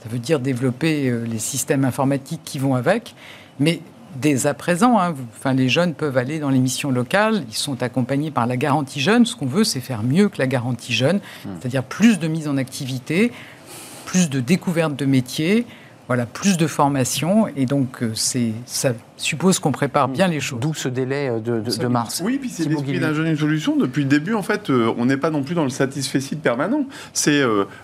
ça veut dire développer euh, les systèmes informatiques qui vont avec. Mais dès à présent, hein, enfin, les jeunes peuvent aller dans les missions locales, ils sont accompagnés par la garantie jeune. Ce qu'on veut, c'est faire mieux que la garantie jeune, hmm. c'est-à-dire plus de mise en activité, plus de découverte de métiers, voilà, plus de formation. Et donc, euh, c'est ça suppose qu'on prépare bien les choses. D'où ce délai euh, de, mars. Oui, puis c'est l'esprit d'un jeune une solution. Depuis le début, en fait, euh, on n'est pas non plus dans le satisfait permanent. C'est,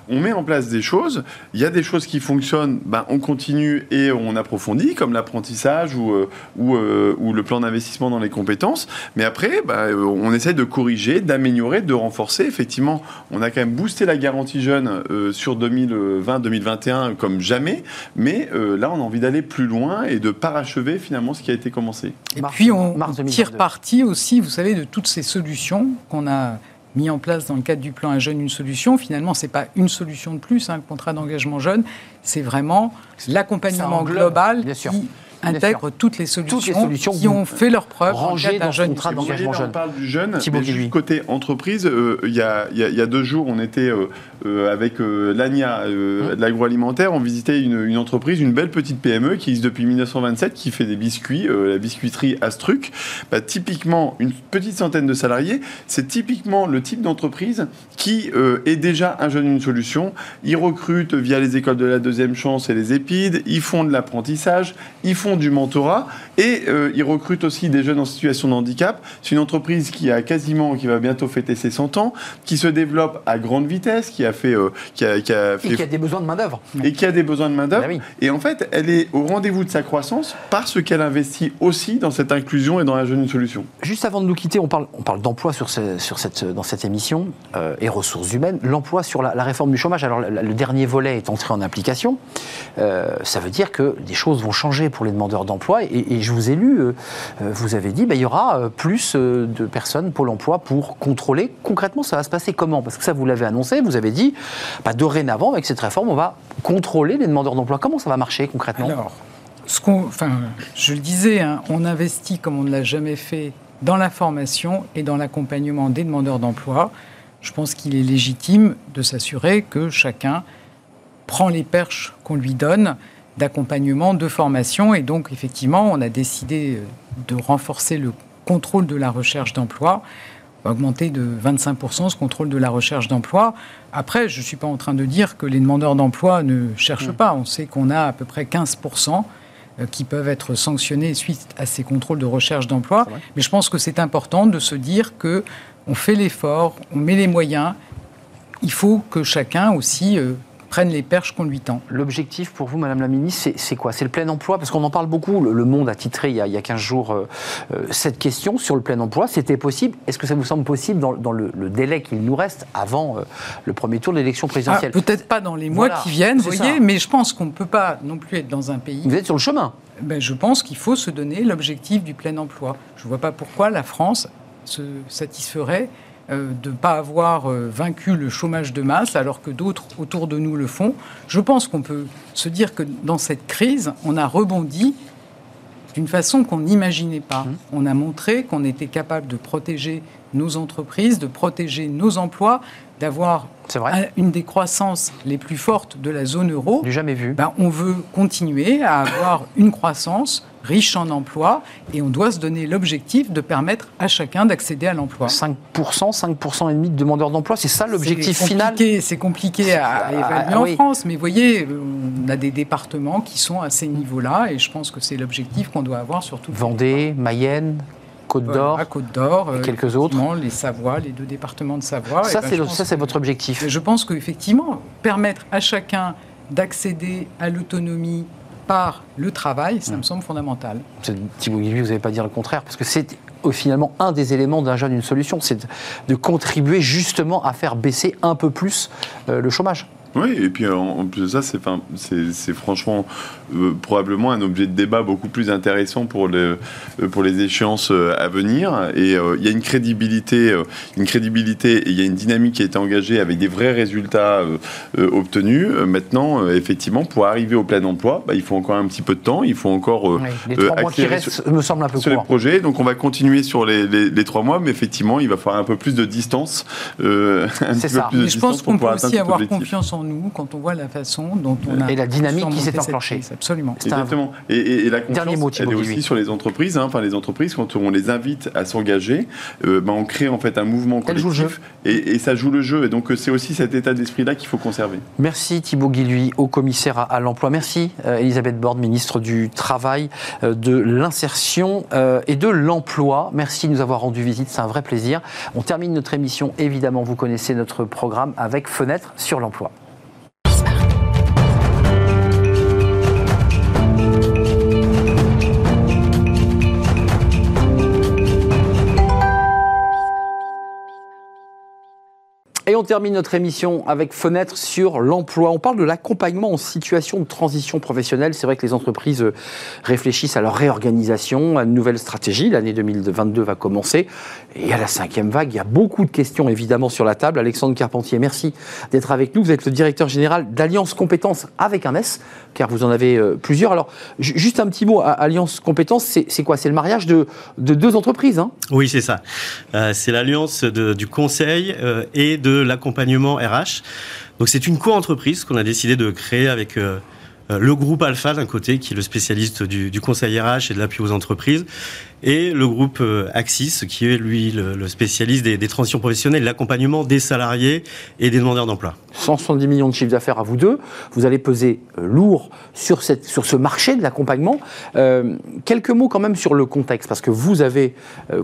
on met en place des choses. Il y a des choses qui fonctionnent, ben, on continue et on approfondit, comme l'apprentissage ou, ou, ou, le plan d'investissement dans les compétences. Mais après, ben, on essaie de corriger, d'améliorer, de renforcer. Effectivement, on a quand même boosté la garantie jeune sur 2020-2021 comme jamais. Mais là, on a envie d'aller plus loin et de parachever finalement ce qui a été commencé. Et puis on tire parti aussi, vous savez, de toutes ces solutions qu'on a mis en place dans le cadre du plan Un jeune, une solution. Finalement, ce n'est pas une solution de plus, hein, le contrat d'engagement jeune, c'est vraiment l'accompagnement global qui intègre toutes les, solutions qui ont fait leur preuve rangées dans jeune contrat d'engagement jeune. On parle du jeune, mais juste côté entreprise, euh, il y, a, deux jours, on était euh, euh, avec l'ANIA de l'agroalimentaire, on visitait une, entreprise, une belle petite PME qui existe depuis 1927, qui fait des biscuits, la biscuiterie Astruc. Bah, typiquement, une petite centaine de salariés, c'est typiquement le type d'entreprise qui est déjà un jeune une solution. Ils recrutent via les écoles de la deuxième chance et les épides, ils font de l'apprentissage, ils font du mentorat et euh, ils recrutent aussi des jeunes en situation de handicap. C'est une entreprise qui a quasiment, qui va bientôt fêter ses 100 ans, qui se développe à grande vitesse, qui a fait, euh, qui, a, fait et qui a des besoins de main d'œuvre. Et qui a des besoins de main d'œuvre. Ben et en fait, elle est au rendez-vous de sa croissance parce qu'elle investit aussi dans cette inclusion et dans la jeune solution. Juste avant de nous quitter, on parle, on parle d'emploi sur, sur cette, dans cette émission euh, et ressources humaines. L'emploi sur la, réforme du chômage. Alors le, dernier volet est entré en application. ça veut dire que des choses vont changer pour les demandeurs d'emploi. Et, je vous ai lu, euh, euh, vous avez dit, bah, il y aura euh, plus de personnes Pôle emploi pour contrôler. Concrètement, ça va se passer comment Parce que ça, vous l'avez annoncé, vous avez dit, bah, dorénavant, avec cette réforme, on va contrôler les demandeurs d'emploi. Comment ça va marcher concrètement? Alors, ce enfin, je le disais, hein, on investit comme on ne l'a jamais fait dans la formation et dans l'accompagnement des demandeurs d'emploi. Je pense qu'il est légitime de s'assurer que chacun prend les perches qu'on lui donne d'accompagnement, de formation. Et donc, effectivement, on a décidé euh, de renforcer le contrôle de la recherche d'emploi, augmenter de 25% ce contrôle de la recherche d'emploi. Après, je ne suis pas en train de dire que les demandeurs d'emploi ne cherchent mmh. pas. On sait qu'on a à peu près 15% euh, qui peuvent être sanctionnés suite à ces contrôles de recherche d'emploi. Mais je pense que c'est important de se dire que on fait l'effort, on met les moyens. Il faut que chacun aussi euh, prennent les perches qu'on lui tend. L'objectif pour vous, Madame la Ministre, c'est quoi? C'est le plein emploi? Parce qu'on en parle beaucoup. Le, Monde a titré il y a, il y a 15 jours euh, euh, cette question sur le plein emploi. C'était possible? Est-ce que ça vous semble possible dans, le, délai qu'il nous reste avant euh, le premier tour de l'élection présidentielle? Ah, Peut-être pas dans les mois qui viennent, vous voyez, mais je pense qu'on ne peut pas non plus être dans un pays. Vous êtes sur le chemin ben, je pense qu'il faut se donner l'objectif du plein emploi. Je ne vois pas pourquoi la France se satisferait de ne pas avoir euh, vaincu le chômage de masse alors que d'autres autour de nous le font. Je pense qu'on peut se dire que dans cette crise, on a rebondi d'une façon qu'on n'imaginait pas. Mmh. On a montré qu'on était capable de protéger nos entreprises, de protéger nos emplois, d'avoir une des croissances les plus fortes de la zone euro. Du jamais vu. Ben, on veut continuer à avoir une croissance riche en emplois et on doit se donner l'objectif de permettre à chacun d'accéder à l'emploi. 5%, 5% et demi de demandeurs d'emploi, c'est ça l'objectif final C'est compliqué à, ah, évaluer en France, mais vous voyez, on a des départements qui sont à ces niveaux-là et je pense que c'est l'objectif qu'on doit avoir sur tout Vendée, Mayenne Côte d'Or, Côte d'Or, et euh, quelques autres. Les Savoie, les deux départements de Savoie. Ça, ben, c'est votre objectif. Je pense qu'effectivement, permettre à chacun d'accéder à l'autonomie par le travail, ça me semble fondamental. Thibaut Guilluy, vous n'allez pas dire le contraire, parce que c'est finalement un des éléments d'un jeune, une solution, c'est de contribuer justement à faire baisser un peu plus euh, le chômage. Oui, et puis en plus de ça, c'est franchement euh, probablement un objet de débat beaucoup plus intéressant pour, le, euh, pour les échéances euh, à venir. Et il y a une crédibilité, une crédibilité et il y a une dynamique qui a été engagée avec des vrais résultats obtenus. Maintenant, effectivement, pour arriver au plein emploi, bah, il faut encore un petit peu de temps. Il faut encore oui, les trois mois qui restent me semble un peu sur les projets. Donc on va continuer sur les, les, trois mois, mais effectivement, il va falloir un peu plus de distance. c'est ça. mais je pense qu'on peut aussi avoir confiance en nous quand on voit la façon dont on a. Et la dynamique qui s'est enclenchée. Absolument. Exactement. Et, la confiance, Dernier mot, elle est aussi sur les entreprises. Hein. Enfin, les entreprises, quand on les invite à s'engager, euh, ben, on crée en fait un mouvement collectif. Et, ça joue le jeu. Et donc, c'est aussi cet état d'esprit-là qu'il faut conserver. Merci Thibaut Guilluy, au commissaire à, l'emploi. Merci euh, Elisabeth Borne, ministre du Travail, euh, de l'insertion et de l'emploi. Merci de nous avoir rendu visite. C'est un vrai plaisir. On termine notre émission. Évidemment, vous connaissez notre programme avec Fenêtre sur l'emploi. Et on termine notre émission avec Fenêtre sur l'emploi. On parle de l'accompagnement en situation de transition professionnelle. C'est vrai que les entreprises réfléchissent à leur réorganisation, à une nouvelle stratégie. L'année 2022 va commencer. Et à la cinquième vague, il y a beaucoup de questions évidemment sur la table. Alexandre Carpentier, merci d'être avec nous. Vous êtes le directeur général d'Alliance Compétences avec un S, car vous en avez euh, plusieurs. Alors, juste un petit mot, Alliance Compétences, c'est quoi? C'est le mariage de, deux entreprises hein? Oui, c'est ça. Euh, c'est l'alliance du conseil euh, et de l'accompagnement RH. Donc c'est une co-entreprise qu'on a décidé de créer avec le groupe Alpha d'un côté, qui est le spécialiste du, conseil RH et de l'appui aux entreprises, et le groupe euh, Axis, qui est lui le, spécialiste des, transitions professionnelles, l'accompagnement des salariés et des demandeurs d'emploi. 170 millions de chiffre d'affaires à vous deux. Vous allez peser euh, lourd sur, ce marché de l'accompagnement. Euh, quelques mots quand même sur le contexte, parce que vous avez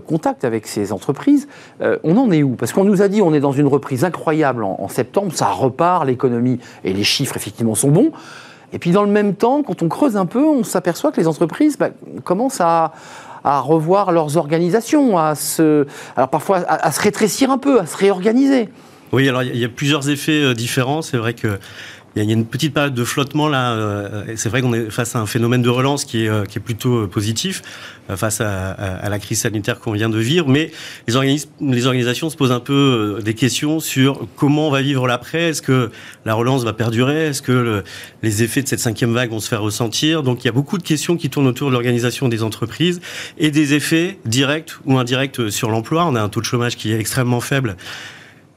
contact avec ces entreprises. on en est où? Parce qu'on nous a dit on est dans une reprise incroyable en, septembre, ça repart, l'économie et les chiffres effectivement sont bons. Et puis dans le même temps, quand on creuse un peu, on s'aperçoit que les entreprises bah, commencent à, à revoir leurs organisations, à se, alors parfois à, se rétrécir un peu, à se réorganiser. Oui, alors il y a plusieurs effets euh, différents. C'est vrai que il y a une petite période de flottement là. Euh, c'est vrai qu'on est face à un phénomène de relance qui est, euh, plutôt positif face à, la crise sanitaire qu'on vient de vivre. Mais les organisations se posent un peu des questions sur comment on va vivre l'après. Est-ce que la relance va perdurer? Est-ce que les effets de cette cinquième vague vont se faire ressentir? Donc il y a beaucoup de questions qui tournent autour de l'organisation des entreprises et des effets directs ou indirects sur l'emploi. On a un taux de chômage qui est extrêmement faible.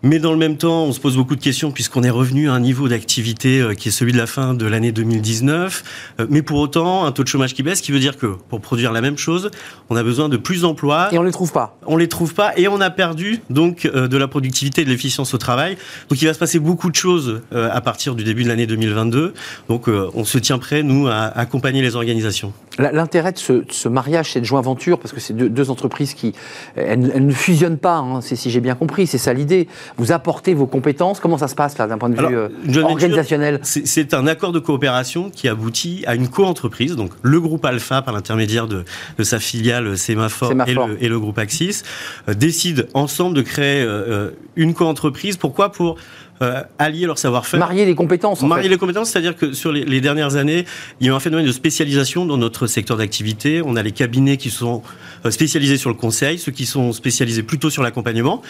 Mais dans le même temps, on se pose beaucoup de questions puisqu'on est revenu à un niveau d'activité euh, qui est celui de la fin de l'année 2019. Euh, mais pour autant, un taux de chômage qui baisse, qui veut dire que pour produire la même chose, on a besoin de plus d'emplois. Et on les trouve pas. On les trouve pas et on a perdu donc euh, de la productivité et de l'efficience au travail. Donc il va se passer beaucoup de choses à partir du début de l'année 2022. Donc on se tient prêt, nous, à accompagner les organisations. L'intérêt de ce, mariage, cette joint venture, parce que c'est deux, entreprises qui elles, ne fusionnent pas, hein, si j'ai bien compris, c'est ça l'idée vous apportez vos compétences. Comment ça se passe là d'un point de vue euh, organisationnel C'est un accord de coopération qui aboutit à une co-entreprise, donc le groupe Alpha par l'intermédiaire de, sa filiale Sémaphore, Et, le, groupe Axis euh, décident ensemble de créer euh, une co-entreprise. Pourquoi? Pour euh, allier leur savoir-faire. Marier les compétences. Marier les compétences, c'est-à-dire que sur les, dernières années, il y a eu un phénomène de spécialisation dans notre secteur d'activité. On a les cabinets qui sont euh, spécialisés sur le conseil, ceux qui sont spécialisés plutôt sur l'accompagnement.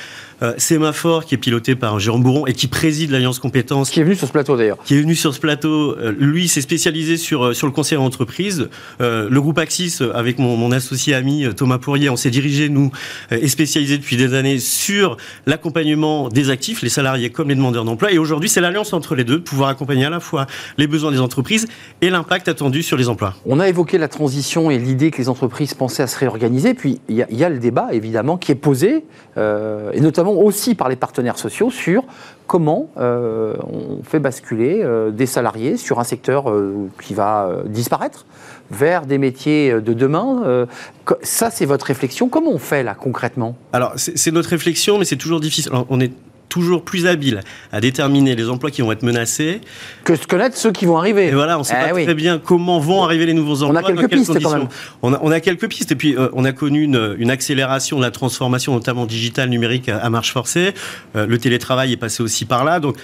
Euh, Sémaphore, qui est piloté par Jérôme Bourron et qui préside l'Alliance Compétences. Qui est venu sur ce plateau d'ailleurs. Qui est venu sur ce plateau. lui, s'est spécialisé sur, sur le conseil en entreprise. le groupe Axis, avec mon, mon associé ami Thomas Pourrier, on s'est dirigé, nous, et spécialisé depuis des années sur l'accompagnement des actifs, les salariés comme les demandeurs d'emploi. Et aujourd'hui, c'est l'alliance entre les deux, de pouvoir accompagner à la fois les besoins des entreprises et l'impact attendu sur les emplois. On a évoqué la transition et l'idée que les entreprises pensaient à se réorganiser. Puis il y, a le débat, évidemment, qui est posé, euh, et notamment aussi par les partenaires sociaux, sur comment euh, on fait basculer euh, des salariés sur un secteur qui va disparaître vers des métiers de demain. ça, c'est votre réflexion. Comment on fait là concrètement? Alors, c'est notre réflexion, mais c'est toujours difficile. on est toujours plus habile à déterminer les emplois qui vont être menacés que se connaître ceux qui vont arriver. Et voilà, on ne sait eh pas très bien comment vont arriver les nouveaux emplois. On a quelques pistes quand même. On a, quelques pistes et puis euh, on a connu une, accélération de la transformation, notamment digitale, numérique, à, marche forcée. Euh, le télétravail est passé aussi par là. Donc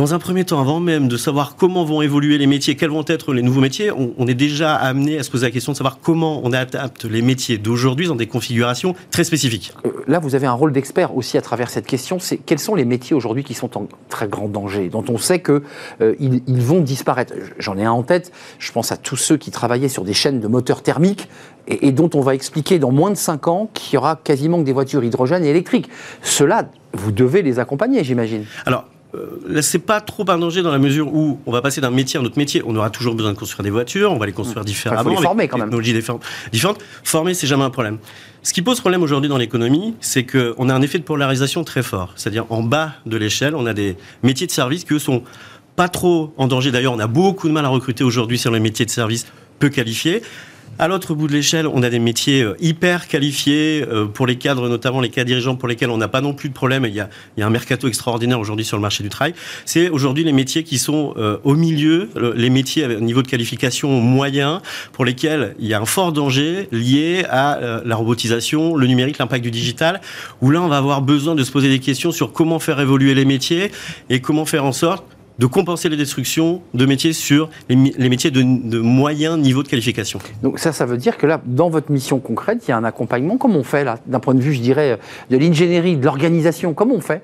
dans un premier temps, avant même de savoir comment vont évoluer les métiers, quels vont être les nouveaux métiers, on, est déjà amené à se poser la question de savoir comment on adapte les métiers d'aujourd'hui dans des configurations très spécifiques. Euh, là, vous avez un rôle d'expert aussi à travers cette question. C'est quels sont les métiers aujourd'hui qui sont en très grand danger, dont on sait que euh, ils, vont disparaître? J'en ai un en tête. Je pense à tous ceux qui travaillaient sur des chaînes de moteurs thermiques et, et dont on va expliquer dans moins de 5 ans qu'il y aura quasiment que des voitures hydrogène et électriques. Cela, vous devez les accompagner, j'imagine. Alors, euh, c'est pas trop un danger dans la mesure où on va passer d'un métier à un autre métier. On aura toujours besoin de construire des voitures, on va les construire différemment. Il faut les former quand même. Technologies différentes. Former, c'est jamais un problème. Ce qui pose problème aujourd'hui dans l'économie, c'est qu'on a un effet de polarisation très fort. C'est-à-dire en bas de l'échelle, on a des métiers de service qui eux sont pas trop en danger. D'ailleurs, on a beaucoup de mal à recruter aujourd'hui sur les métiers de service peu qualifiés. À l'autre bout de l'échelle, on a des métiers euh, hyper qualifiés euh, pour les cadres, notamment les cadres dirigeants pour lesquels on n'a pas non plus de problème. Il y a, il y a un mercato extraordinaire aujourd'hui sur le marché du travail. C'est aujourd'hui les métiers qui sont euh, au milieu, les métiers à niveau de qualification moyen, pour lesquels il y a un fort danger lié à la robotisation, le numérique, l'impact du digital, où là on va avoir besoin de se poser des questions sur comment faire évoluer les métiers et comment faire en sorte de compenser les destructions de métiers sur les, métiers de, moyen niveau de qualification. Donc ça, ça veut dire que là, dans votre mission concrète, il y a un accompagnement. Comment on fait là, d'un point de vue, je dirais, de l'ingénierie, de l'organisation? Comment on fait?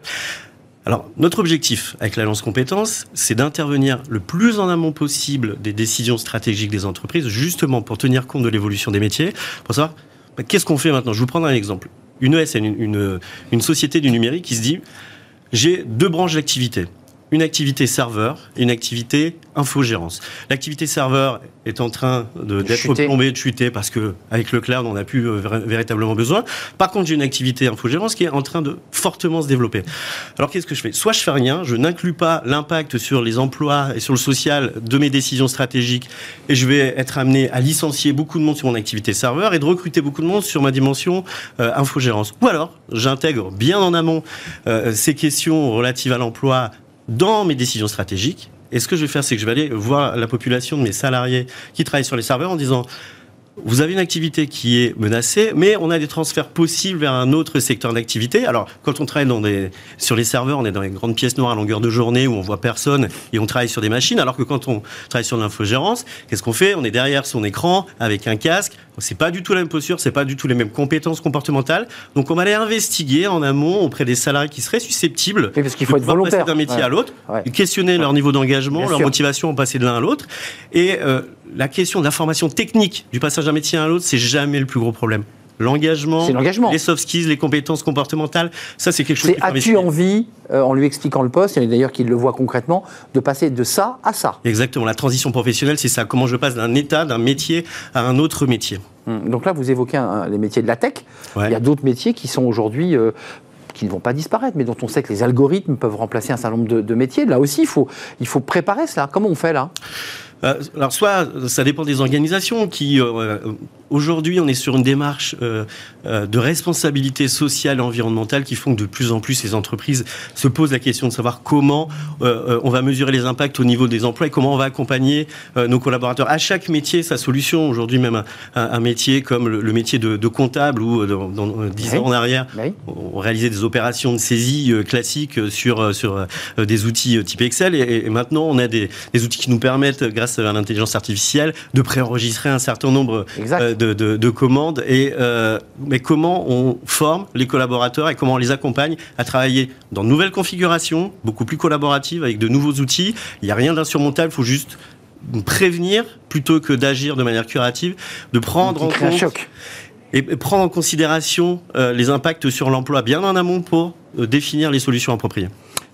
Alors, notre objectif avec l'Alliance Compétences, c'est d'intervenir le plus en amont possible des décisions stratégiques des entreprises, justement pour tenir compte de l'évolution des métiers, pour savoir bah, qu'est-ce qu'on fait maintenant? Je vous prends un exemple. Une ESN, une, une société du numérique qui se dit, j'ai deux branches d'activité une activité serveur et une activité infogérance. L'activité serveur est en train d'être plombée, de chuter parce que avec le cloud, on n'a plus euh, véritablement besoin. Par contre, j'ai une activité infogérance qui est en train de fortement se développer. Alors, qu'est-ce que je fais? Soit je fais rien, je n'inclus pas l'impact sur les emplois et sur le social de mes décisions stratégiques et je vais être amené à licencier beaucoup de monde sur mon activité serveur et de recruter beaucoup de monde sur ma dimension euh, infogérance. Ou alors, j'intègre bien en amont euh, ces questions relatives à l'emploi dans mes décisions stratégiques. Et ce que je vais faire, c'est que je vais aller voir la population de mes salariés qui travaillent sur les serveurs en disant vous avez une activité qui est menacée, mais on a des transferts possibles vers un autre secteur d'activité. Alors, quand on travaille dans des, sur les serveurs, on est dans les grandes pièces noires à longueur de journée où on voit personne et on travaille sur des machines. Alors que quand on travaille sur l'infogérance, qu'est-ce qu'on fait? On est derrière son écran avec un casque. C'est pas du tout la même posture, c'est pas du tout les mêmes compétences comportementales. Donc, on va aller investiguer en amont auprès des salariés qui seraient susceptibles parce qu'il faut être volontaire d'un métier à l'autre, questionner leur niveau d'engagement, leur motivation à passer de l'un à l'autre, et euh, la question de la formation technique du passage d'un métier à l'autre, c'est jamais le plus gros problème. L'engagement, les soft skills, les compétences comportementales, ça c'est quelque chose. C'est as-tu envie, euh, en lui expliquant le poste, a d'ailleurs qui le voient concrètement, de passer de ça à ça Exactement. La transition professionnelle, c'est ça. Comment je passe d'un état, d'un métier à un autre métier. Hum, donc là, vous évoquez les métiers de la tech. Il y a d'autres métiers qui sont aujourd'hui euh, qui ne vont pas disparaître, mais dont on sait que les algorithmes peuvent remplacer un certain nombre de, de métiers. Là aussi, il faut, il faut préparer cela. Comment on fait là? Alors soit ça dépend des organisations qui euh, aujourd'hui on est sur une démarche euh, de responsabilité sociale et environnementale qui font que de plus en plus ces entreprises se posent la question de savoir comment on va mesurer les impacts au niveau des emplois et comment on va accompagner nos collaborateurs. À chaque métier sa solution. Aujourd'hui même un, métier comme le, métier de, comptable ou dans, dans 10 ans en arrière, on réalisait des opérations de saisie classiques sur sur des outils type Excel et, maintenant on a des, des outils qui nous permettent grâce à l'intelligence artificielle, de préenregistrer un certain nombre euh, de, commandes. Et, euh, mais comment on forme les collaborateurs et comment on les accompagne à travailler dans de nouvelles configurations, beaucoup plus collaboratives, avec de nouveaux outils. Il n'y a rien d'insurmontable, il faut juste prévenir plutôt que d'agir de manière curative, de prendre en compte... choc et prendre en considération euh, les impacts sur l'emploi bien en amont pour définir les solutions appropriées.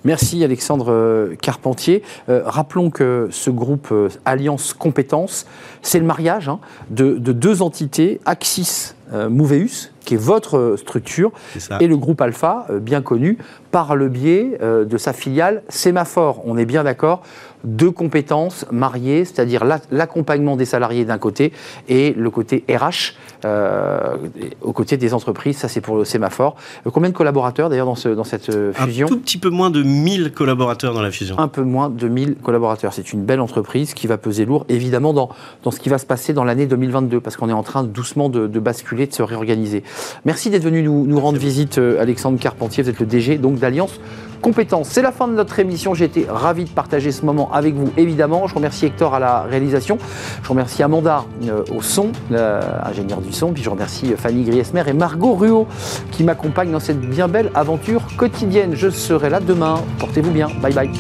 Merci Alexandre euh, Carpentier. Euh, rappelons que ce groupe euh, Alliance Compétences, c'est le mariage hein, de, deux entités, Axis Moveus, qui est votre structure, et le groupe Alpha, bien connu, par le biais de sa filiale Sémaphore. On est bien d'accord deux compétences mariées, c'est-à-dire l'accompagnement des salariés d'un côté et le côté RH euh, aux côtés des entreprises. Ça, c'est pour le sémaphore. Euh, combien de collaborateurs d'ailleurs dans, ce, dans cette euh, fusion Un tout petit peu moins de 1000 collaborateurs dans la fusion. Un peu moins de 1000 collaborateurs. C'est une belle entreprise qui va peser lourd, évidemment, dans, dans ce qui va se passer dans l'année 2022, parce qu'on est en train doucement de, basculer, de se réorganiser. Merci d'être venu nous, nous rendre visite, Alexandre Carpentier. Vous êtes le DG donc d'Alliance compétences. C'est la fin de notre émission. J'ai été ravi de partager ce moment avec vous, évidemment. Je remercie Hector à la réalisation. Je remercie Amanda euh, au son, ingénieur du son. Puis je remercie Fanny Griesmer et Margot Ruot qui m'accompagnent dans cette bien belle aventure quotidienne. Je serai là demain. Portez-vous bien. Bye bye.